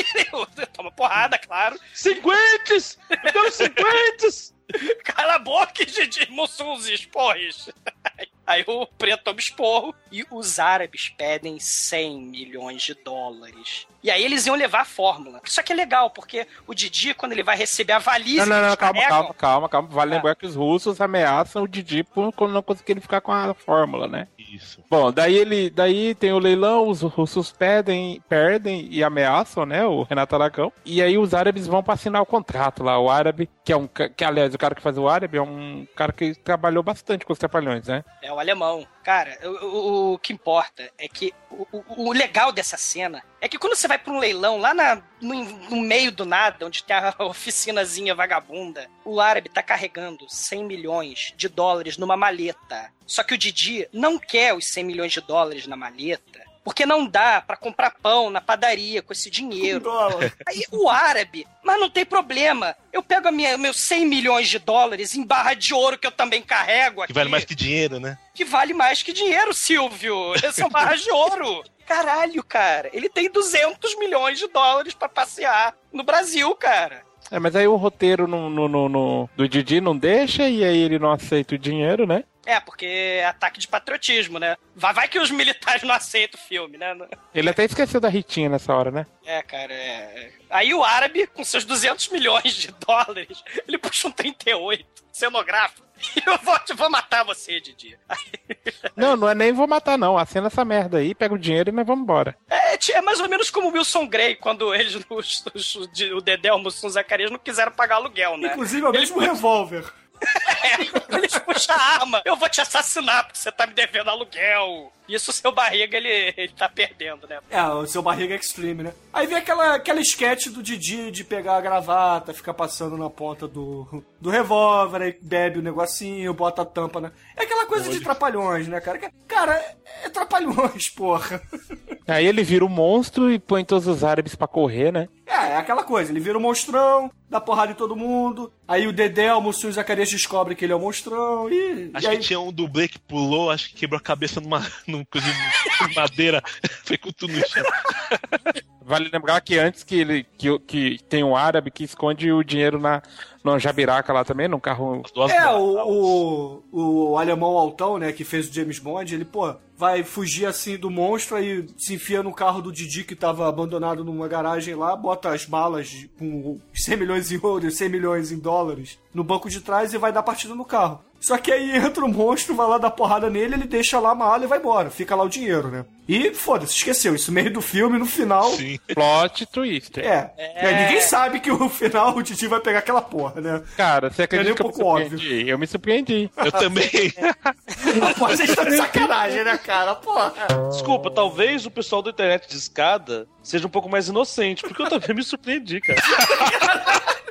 *laughs* toma porrada, claro. Cinquentes! Me dá uns cinquentes! *laughs* Cala a boca, Didi, Mussuns e esporros. *laughs* Aí o preto toma esporro e os árabes pedem 100 milhões de dólares. E aí eles iam levar a fórmula. Isso aqui é legal, porque o Didi, quando ele vai receber a valise Não, não, não, calma, carregam- calma, calma, calma. Vale Ah. lembrar que os russos ameaçam o Didi por quando não conseguirem ficar com a fórmula, né? Bom, daí ele, daí tem o leilão, os russos pedem, perdem e ameaçam, né, o Renato Aragão. E aí os árabes vão pra assinar o contrato lá. O árabe, que é um, que aliás, o cara que faz o árabe é um cara que trabalhou bastante com os trapalhões, né? É o alemão. Cara, o, o- o que importa é que o, o- legal dessa cena é que quando você vai pra um leilão lá na- no, no meio do nada, onde tem a *laughs* oficinazinha vagabunda, o árabe tá carregando 100 milhões de dólares numa maleta. Só que o Didi não quer os 100 milhões de dólares na maleta. Porque não dá pra comprar pão na padaria com esse dinheiro. Dólar. Aí o árabe, mas não tem problema. Eu pego a minha, meus 100 milhões de dólares em barra de ouro que eu também carrego aqui Que vale mais que dinheiro, né? que vale mais que dinheiro, Silvio. São barras de ouro. Caralho, cara. Ele tem 200 milhões de dólares pra passear no Brasil, cara. É, mas aí o roteiro no, no- no- no- do Didi não deixa e aí ele não aceita o dinheiro, né? É, porque é ataque de patriotismo, né? Vai, vai que os militares não aceitam o filme, né? Ele até esqueceu da Ritinha nessa hora, né? É, cara, é. Aí o árabe, com seus 200 milhões de dólares, ele puxa um 38, cenográfico. E eu vou, vou matar você, Didi. *laughs* Não, não é nem vou matar, não. Acena essa merda aí, pega o dinheiro e nós vamos embora. É, é mais ou menos como o Wilson Grey, quando eles, os, os, o Dedé, o Mussum, o Zacarias, não quiseram pagar aluguel, né? Inclusive é o mesmo revólver. *laughs* É, eles puxam a arma. Eu vou te assassinar porque você tá me devendo aluguel. Isso o seu barriga, ele, ele tá perdendo, né? É, o seu barriga extreme, né? Aí vem aquela, aquela sketch do Didi de pegar a gravata, ficar passando na ponta do, do revólver, aí bebe o negocinho, bota a tampa, né? É aquela coisa de trapalhões, né, cara? Cara, é trapalhões, *laughs* porra. Aí ele vira um monstro e põe todos os árabes pra correr, né? É, é aquela coisa, ele vira um monstrão, dá porrada em todo mundo, aí o Dedé, o e o Zacarias descobrem que ele é um monstrão, e... Acho e aí... que tinha um dublê que pulou, acho que quebrou a cabeça numa, *laughs* num coisa de madeira. *laughs* Foi com tudo no chão. Vale lembrar que antes que ele que, que tem um árabe que esconde o dinheiro na no Jabiraca lá também, num carro. É, o, o, o alemão altão, né, que fez o James Bond, ele, pô, vai fugir assim do monstro, aí se enfia no carro do Didi que tava abandonado numa garagem lá, bota as malas de- com 100 milhões em euros, 100 milhões em dólares no banco de trás e vai dar partida no carro. Só que aí entra o monstro, vai lá dar porrada nele, ele deixa lá a mala e vai embora. Fica lá o dinheiro, né? E, foda-se, esqueceu. Isso meio do filme, no final. Sim. Plot twister. É. É, Ninguém sabe que no final o Didi vai pegar aquela porra, né? Cara, você É acredita nem um que eu me pouco óbvio. surpreendi? Eu me surpreendi. Eu também. *laughs* Pô, vocês estão de sacanagem, né, cara? Porra. Desculpa, talvez o pessoal da internet de escada seja um pouco mais inocente, porque eu também me surpreendi, cara. *laughs*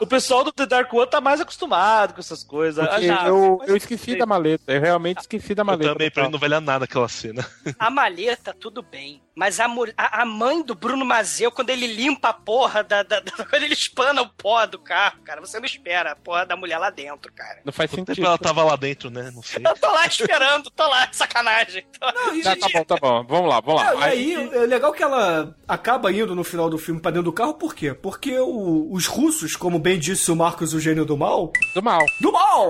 o pessoal do The Dark One tá mais acostumado com essas coisas. Ah, já, eu, eu esqueci da maleta. Eu realmente esqueci da Eu maleta. também, pra mim não vale a nada aquela cena. A maleta, tudo bem. Mas a, a, a mãe do Bruno Mazeu, quando ele limpa a porra da, da- da- *laughs* Quando ele espana o pó do carro, cara, você não espera a porra da mulher lá dentro, cara. Não faz Quanto sentido. tempo ela tava lá dentro, né? Não sei. Eu tô lá esperando, tô lá, *laughs* sacanagem. Tô- Tá, tá bom, tá bom. Vamos lá, vamos lá. Não, e aí, é legal que ela acaba indo no final do filme pra dentro do carro, por quê? Porque o- os russos, como bem disse o Marcos, o gênio do mal. Do mal. Do mal!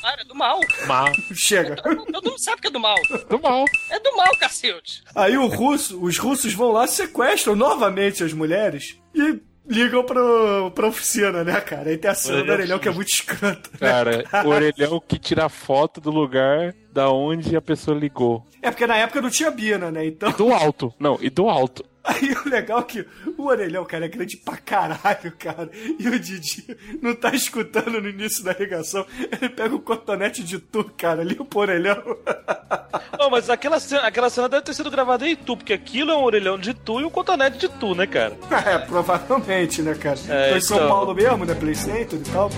Cara, é do mal. Mas Chega. Todo mundo sabe que é do mal. Do mal. É do mal, cacete. Aí o russo, os russos vão lá, sequestram novamente as mulheres e ligam pro, pra oficina, né, cara? Aí tem a cena do Orelhão que é muito escrota. né? Cara, o orelhão que tira foto do lugar da onde a pessoa ligou. É porque na época não tinha Bina, né? Então. Do alto. Não, e do alto. Aí o legal é que o orelhão, cara, é grande pra caralho, cara. E o Didi não tá escutando no início da ligação. Ele pega o cotonete de tu, cara, limpa o orelhão. *laughs* Não, mas aquela cena, aquela cena deve ter sido gravada em Itu, porque aquilo é um orelhão de Tu e um cotonete de Tu, né, cara? É, provavelmente, né, cara? É, Tô em São então. Paulo mesmo, né? Play Center e tal.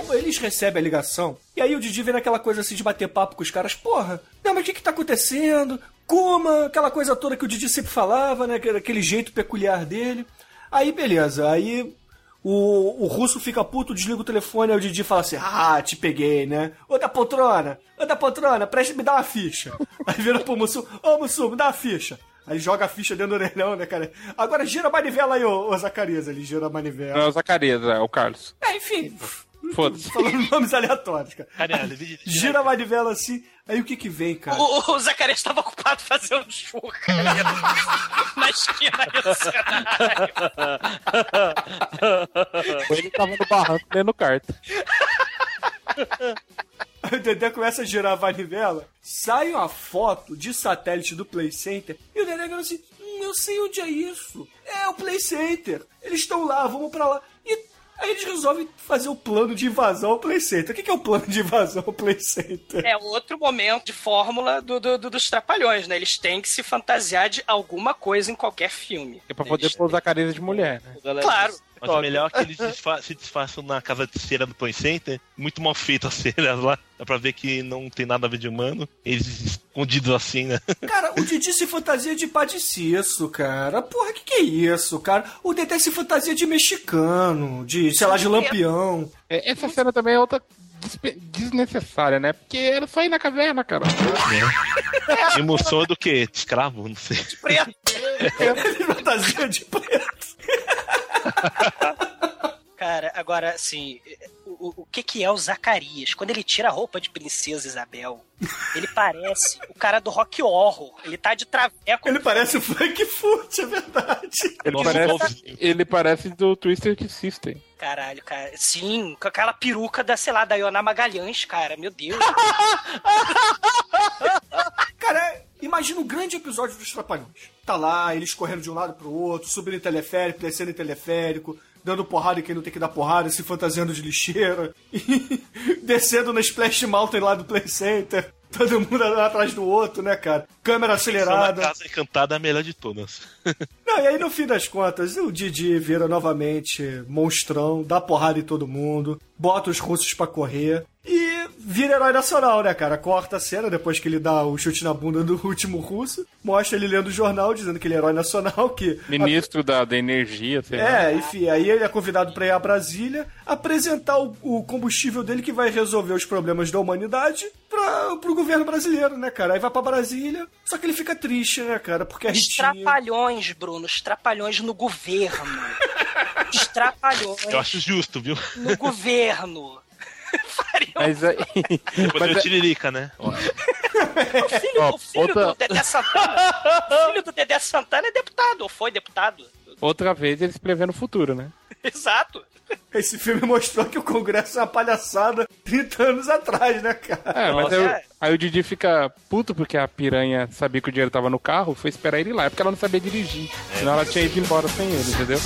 Pô, eles recebem a ligação. E aí o Didi vem naquela coisa assim de bater papo com os caras. Porra, não, mas o que que tá acontecendo? Kuma, aquela coisa toda que o Didi sempre falava, né? Aquele jeito peculiar dele. Aí, beleza. Aí o, o russo fica puto, desliga o telefone, aí o Didi fala assim: Ah, te peguei, né? Ô da poltrona, ô da poltrona, presta me dar uma ficha. *laughs* Aí vira pro Mussum: Ô Mussum, me dá uma ficha. Aí joga a ficha dentro do orelhão, né, cara? Agora gira a manivela aí, ô, ô Zacarias. Ele gira a manivela. Não é o Zacarias, é o Carlos. É, enfim. Foda-se. Falando nomes aleatórios, cara. Caralho, Gira a manivela assim, aí o que que vem, cara? O, o Zacarias estava ocupado fazendo ali *laughs* na esquina do cenário. Ele tava no barranco lendo carta. Aí o Dedé começa a girar a manivela, sai uma foto de satélite do Play Center, e o Dedé fala assim, hum, eu sei onde é isso. É o Play Center. Eles estão lá, vamos pra lá. Aí eles resolvem fazer o plano de invasão ao Play Center. O que é o plano de invasão ao Play Center? É outro momento de fórmula do, do- do- dos trapalhões, né? Eles têm que se fantasiar de alguma coisa em qualquer filme. É pra poder pôr o Zacarias de mulher, né? Claro. Mas o melhor é que eles desfa- se disfarçam na casa de cera do Play Center. Muito mal feito as *laughs* ceras lá. Dá pra ver que não tem nada a ver de humano. Eles escondidos assim, né? *laughs* Cara, o Didi se fantasia de padiciço, cara. Porra, que que é isso, cara? O Dedé se fantasia de mexicano, de, sei lá, de lampião. É, Essa cena também é outra desnecessária, né? Porque era só ir na caverna, cara. Emoção é do que? De escravo? Não sei. Preto. *laughs* Ele fantasia de preto. *laughs* Cara, agora, assim, o, o- que que é o Zacarias? Quando ele tira a roupa de Princesa Isabel, ele parece o cara do Rock Horror. Ele tá de traveco. Ele parece o Frankfurt, é verdade. Ele parece, igualzinho. ele parece do Twisted System. Caralho, cara. Sim, com aquela peruca da, sei lá, da Ioná Magalhães, cara. Meu Deus. *laughs* Cara, imagina um grande episódio dos Trapalhões. Tá lá, eles correndo de um lado pro outro, subindo em teleférico, descendo em teleférico, dando porrada em quem não tem que dar porrada, se fantasiando de lixeira, e *laughs* descendo na Splash Mountain lá do Play Center. Todo mundo atrás do outro, né, cara? Câmera Na acelerada. casa encantada é a melhor de todas. *laughs* Não, e aí no fim das contas, o Didi vira novamente monstrão, dá porrada em todo mundo, bota os russos pra correr e vira herói nacional, né, cara? Corta a cena depois que ele dá o chute na bunda do *laughs* último russo, mostra ele lendo o jornal dizendo que ele é herói nacional, que. Ministro da, da energia, sei lá. É, enfim, aí ele é convidado pra ir a Brasília apresentar o, o combustível dele que vai resolver os problemas da humanidade pra, pro governo brasileiro, né, cara? Aí vai pra Brasília, só que ele fica triste, né, cara? Porque a Os Ritinha... trapalhões, Bruno. Os trapalhões no governo. *laughs* Os trapalhões Eu acho justo, viu? no governo. Mas aí. Depois mas o Tiririca, né? O filho, Ó, o filho outra- do Dedé Santana. O filho do Dedé Santana é deputado, ou foi deputado. outra vez eles prevendo o futuro, né? *laughs* Exato. Esse filme mostrou que o Congresso é uma palhaçada 30 anos atrás, né, cara? É, mas Nossa, aí, o- é. aí o Didi fica puto porque a piranha sabia que o dinheiro tava no carro, foi esperar ele lá. É porque ela não sabia dirigir. Senão ela tinha ido embora sem ele, entendeu?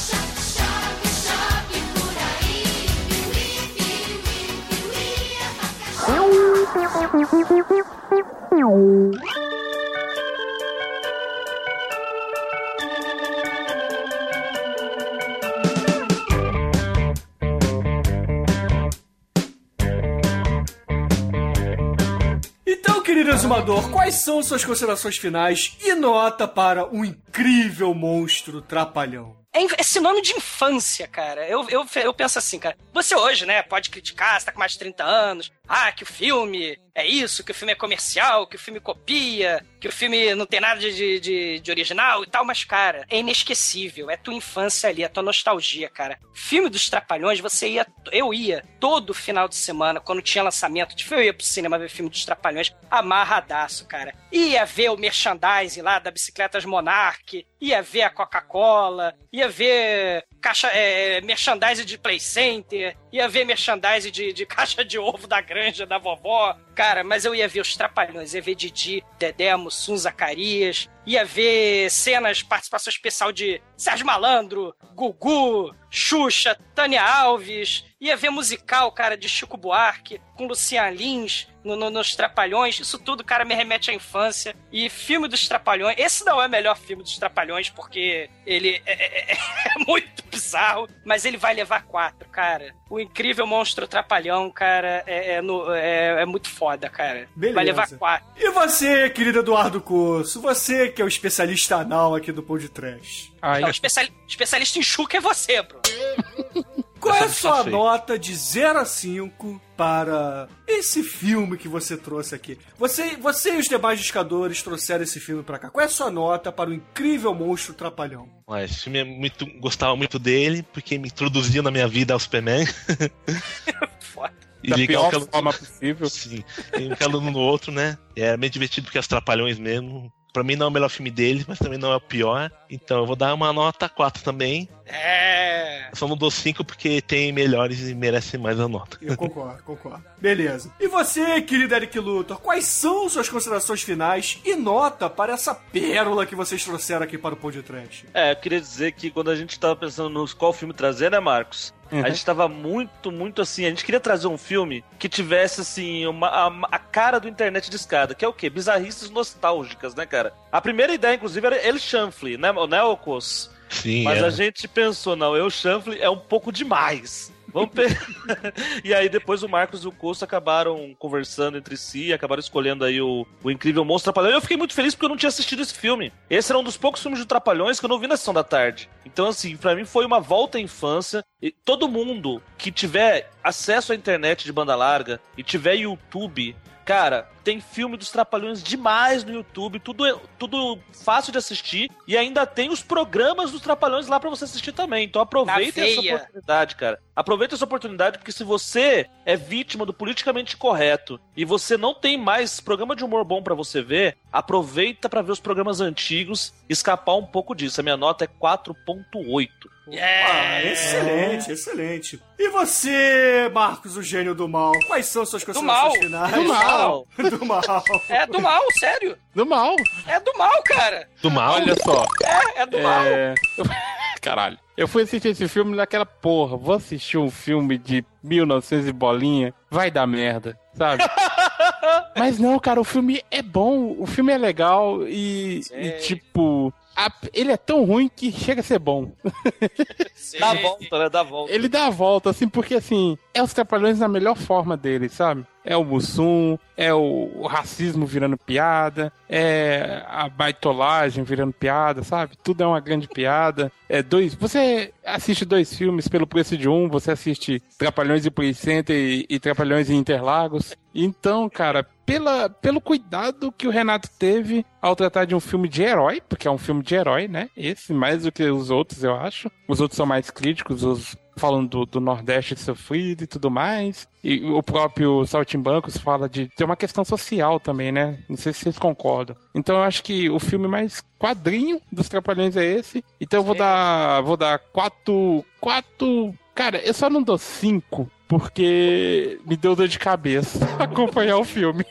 Querido exumador, quais são suas considerações finais e nota para o incrível monstro trapalhão? É, é sinônimo de infância, cara. Eu, eu, eu penso assim, cara. Você hoje, né, pode criticar, você tá com mais de 30 anos. Ah, que o filme é isso, que o filme é comercial, que o filme copia, que o filme não tem nada de, de, de- original e tal, mas, cara, é inesquecível. É tua infância ali, é tua nostalgia, cara. Filme dos Trapalhões, você ia. Eu ia todo final de semana, quando tinha lançamento filme, eu ia pro cinema ver filme dos Trapalhões, amarradaço, cara. Ia ver o merchandising lá da Bicicletas Monarch, ia ver a Coca-Cola, ia ver caixa, é, merchandising de Play Center, ia ver merchandising de, de *laughs* caixa de ovo da granja da vovó. Cara, mas eu ia ver os Trapalhões, ia ver Didi, Dedé, Mussum, Zacarias, ia ver cenas, participação especial de Sérgio Malandro, Gugu, Xuxa, Tânia Alves, ia ver musical, cara, de Chico Buarque, com Lucian Lins, no, no- nos Trapalhões. Isso tudo, cara, me remete à infância. E filme dos Trapalhões, esse não é o melhor filme dos Trapalhões, porque ele é, é- é *laughs* muito bizarro, mas ele vai levar quatro, cara. O incrível monstro Trapalhão, cara, é, é no- é- é muito foda, cara. Beleza. Vai levar quatro. E você, querido Eduardo Curso, você que é o especialista anal aqui do Pão de Trash. Aí, Não, o especiali- especialista em chuca é você, Bruno. *laughs* Qual é a sua nota de 0 a 5 para esse filme que você trouxe aqui? Você, você e os demais discadores trouxeram esse filme pra cá. Qual é a sua nota para o incrível monstro Trapalhão? Mas esse filme é muito. Gostava muito dele, porque me introduziu na minha vida ao Superman. *laughs* Foda. E da legal pior que ela. forma possível. Sim, e um calando um no outro, né? É bem divertido porque as Trapalhões mesmo. Pra mim não é o melhor filme deles, mas também não é o pior. Então eu vou dar uma nota 4 também. É. Só não dou 5 porque tem melhores e merecem mais a nota. Eu concordo, concordo. Beleza. E você, querido Eric Luthor, quais são suas considerações finais e nota para essa pérola que vocês trouxeram aqui para o Pão de Trash? É, eu queria dizer que quando a gente tava pensando nos qual filme trazer, né, Marcos? Uhum. A gente tava muito, muito assim. A gente queria trazer um filme que tivesse, assim, uma, a, a cara do internet de escada, que é o quê? Bizarrices nostálgicas, né, cara? A primeira ideia, inclusive, era El Chanfle, né, o Nelcos? Sim, Mas é. a gente pensou, não, eu chanfle é um pouco demais. Vamos pe... *laughs* e aí depois o Marcos e o Costa acabaram conversando entre si e acabaram escolhendo aí o, o incrível Monstro Trapalhão. E eu fiquei muito feliz porque eu não tinha assistido esse filme. Esse era um dos poucos filmes de Trapalhões que eu não vi na sessão da tarde. Então, assim, pra mim foi uma volta à infância. E todo mundo que tiver acesso à internet de banda larga e tiver YouTube, cara, tem filme dos Trapalhões demais no YouTube, tudo, é- tudo fácil de assistir. E ainda tem os programas dos Trapalhões lá pra você assistir também. Então aproveita essa oportunidade, cara. Aproveita essa oportunidade, porque se você é vítima do politicamente correto e você não tem mais programa de humor bom pra você ver, aproveita pra ver os programas antigos e escapar um pouco disso. A minha nota é 4.8. Ah, excelente, excelente. E você, Marcos, o gênio do mal? Quais são suas considerações mal. finais? Do mal. *laughs* do mal. É do mal, sério. Do mal. É do mal, cara. Do mal? Olha só. É, é do mal. É... *laughs* Caralho. Eu fui assistir esse filme naquela porra. Vou assistir um filme de 1900 e bolinha. Vai dar merda, sabe? *laughs* Mas não, cara, o filme é bom. O filme é legal e, e, tipo. A- ele é tão ruim que chega a ser bom. Dá a volta, né? Dá a volta. Ele dá a volta, assim, porque assim, é os trapalhões na melhor forma dele, sabe? É o Mussum, é o, o racismo virando piada, é a baitolagem virando piada, sabe? Tudo é uma grande piada. É dois. Você assiste dois filmes pelo preço de um, você assiste Trapalhões e Play Center e, e Trapalhões em Interlagos. Então, cara, pela, pelo cuidado que o Renato teve ao tratar de um filme de herói, porque é um filme de herói, né? Esse, mais do que os outros, eu acho. Os outros são mais críticos, os falando do, do Nordeste sofrido e tudo mais. E o próprio Saltimbancos fala de ter uma questão social também, né? Não sei se vocês concordam. Então eu acho que o filme mais quadrinho dos Trapalhões é esse. Então eu vou dar. Vou dar quatro. Quatro. Cara, eu só não dou cinco porque me deu dor de cabeça *laughs* acompanhar o filme.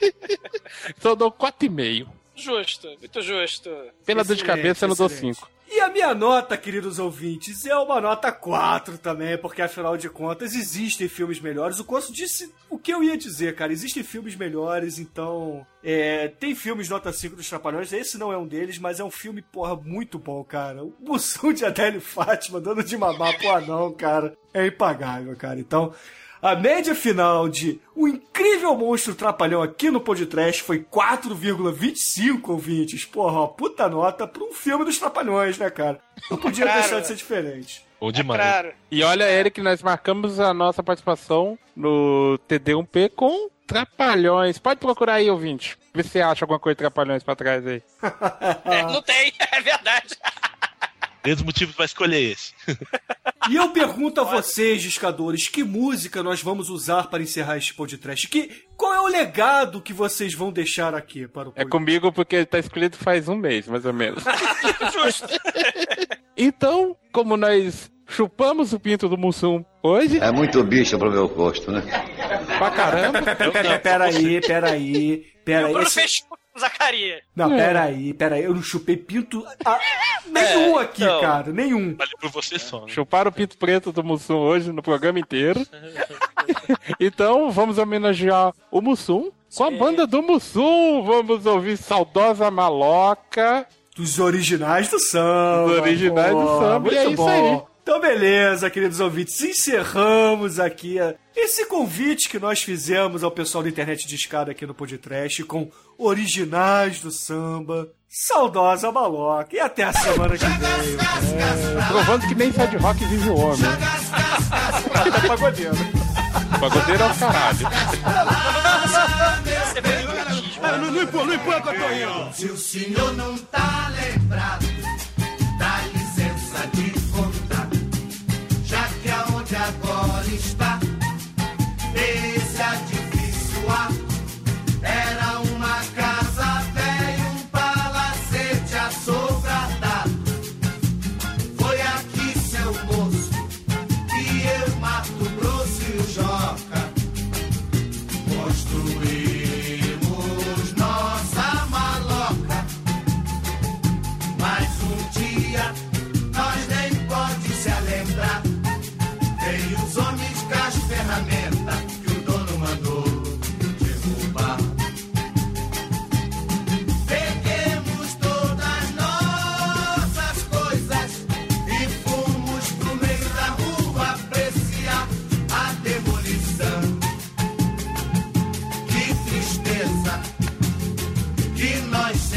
*laughs* então eu dou 4,5. Justo, muito justo. Pela excelente, dor de cabeça, eu não dou 5. E a minha nota, queridos ouvintes, é uma nota 4 também, porque afinal de contas existem filmes melhores. O Coço disse o que eu ia dizer, cara. Existem filmes melhores, então. É, tem filmes nota 5 dos Trapalhões, esse não é um deles, mas é um filme, porra, muito bom, cara. O Mussum de Adélio Fátima dando de mamar pro anão, cara, é impagável, cara. Então. A média final de O Incrível Monstro Trapalhão aqui no Podcast foi 4,25 ouvintes. Porra, uma puta nota pra um filme dos Trapalhões, né, cara? Não podia Cara. deixar de ser diferente. Ou demais. Claro. E olha, Eric, nós marcamos a nossa participação no TD1P com Trapalhões. Pode procurar aí, ouvinte. Vê se você acha alguma coisa de Trapalhões pra trás aí. *laughs* É, não tem, *laughs* é verdade. Desde motivos pra escolher esse. *laughs* E eu pergunto a vocês, discadores, que música nós vamos usar para encerrar este podcast? Que, qual é o legado que vocês vão deixar aqui para o É podcast? comigo porque tá escolhido faz um mês, mais ou menos. Justo. *laughs* Então, como nós chupamos o pinto do Mussum hoje, É muito bicho pro meu gosto, né? pra caramba, Pera, pera, pera aí, pera aí, pera O aí. Bruno Esse- fez Zacaria. Não, É. pera aí, pera aí. Eu não chupei pinto ah, *laughs* nenhum É, aqui, então. cara, nenhum. Vale por você só. Né? chuparam o pinto preto do Mussum hoje no programa inteiro. *laughs* então, vamos homenagear o Mussum com a banda do Mussum. Vamos ouvir Saudosa Maloca. Dos originais do samba. Dos originais do samba, Muito e é isso bom. aí. Então, beleza, queridos ouvintes. Encerramos aqui a- esse convite que nós fizemos ao pessoal da internet de escada aqui no Podcast com originais do samba. Saudosa Maloca. E até a semana que vem. Provando que nem Sad Rock vive o homem. Até pagodeiro. Pagodeiro é o caralho. O erotismo. Não, não, tô indo. Se o senhor não tá lembrado, dá licença de que nós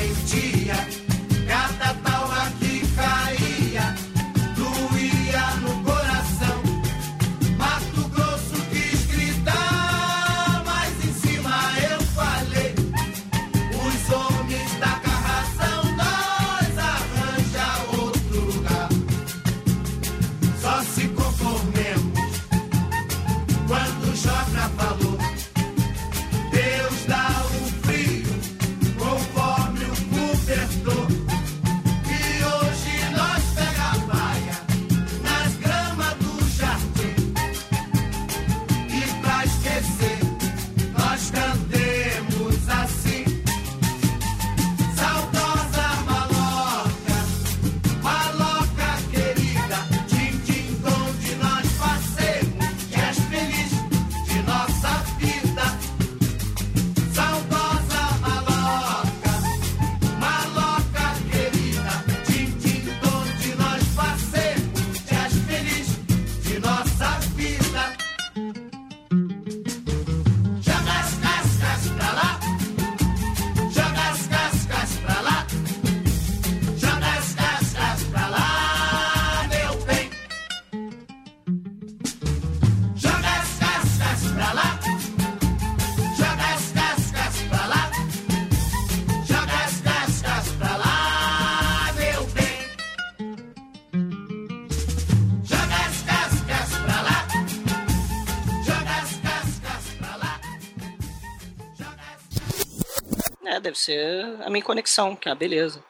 deve ser a minha conexão, que é a beleza.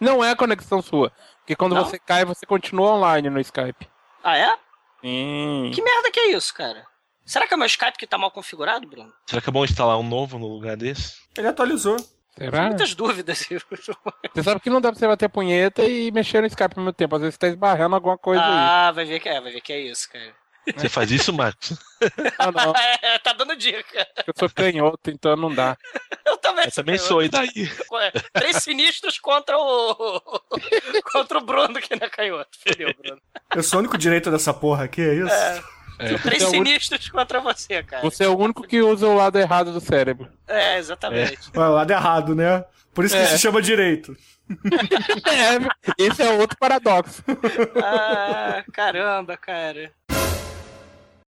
Não é a conexão sua. Porque quando Não? você cai, você continua online no Skype. Ah, é? Sim. Que merda que é isso, cara? Será que é o meu Skype que tá mal configurado, Bruno? Será que é bom instalar um novo no lugar desse? Ele atualizou. Será? Muitas dúvidas. *laughs* Você sabe que não dá pra você bater punheta e mexer no Skype ao mesmo tempo. Às vezes você tá esbarrando alguma coisa aí. ah, vai ver que é, vai ver que é isso, cara. Você faz isso, Marcos? Ah, não. *laughs* É, tá dando dica. Eu sou canhoto, então não dá. Eu também Eu também sou, e daí? É, Três sinistros contra o. *laughs* contra o Bruno, que não é canhoto. Fudeu, Bruno. Eu sou o único direito dessa porra aqui, é isso? É. Três é o único- sinistros contra você, cara. Você é o único que usa o lado errado do cérebro. É, exatamente. Ué, o lado errado, né? Por isso que É. se chama direito. *laughs* É, esse é outro paradoxo. Ah, caramba, cara.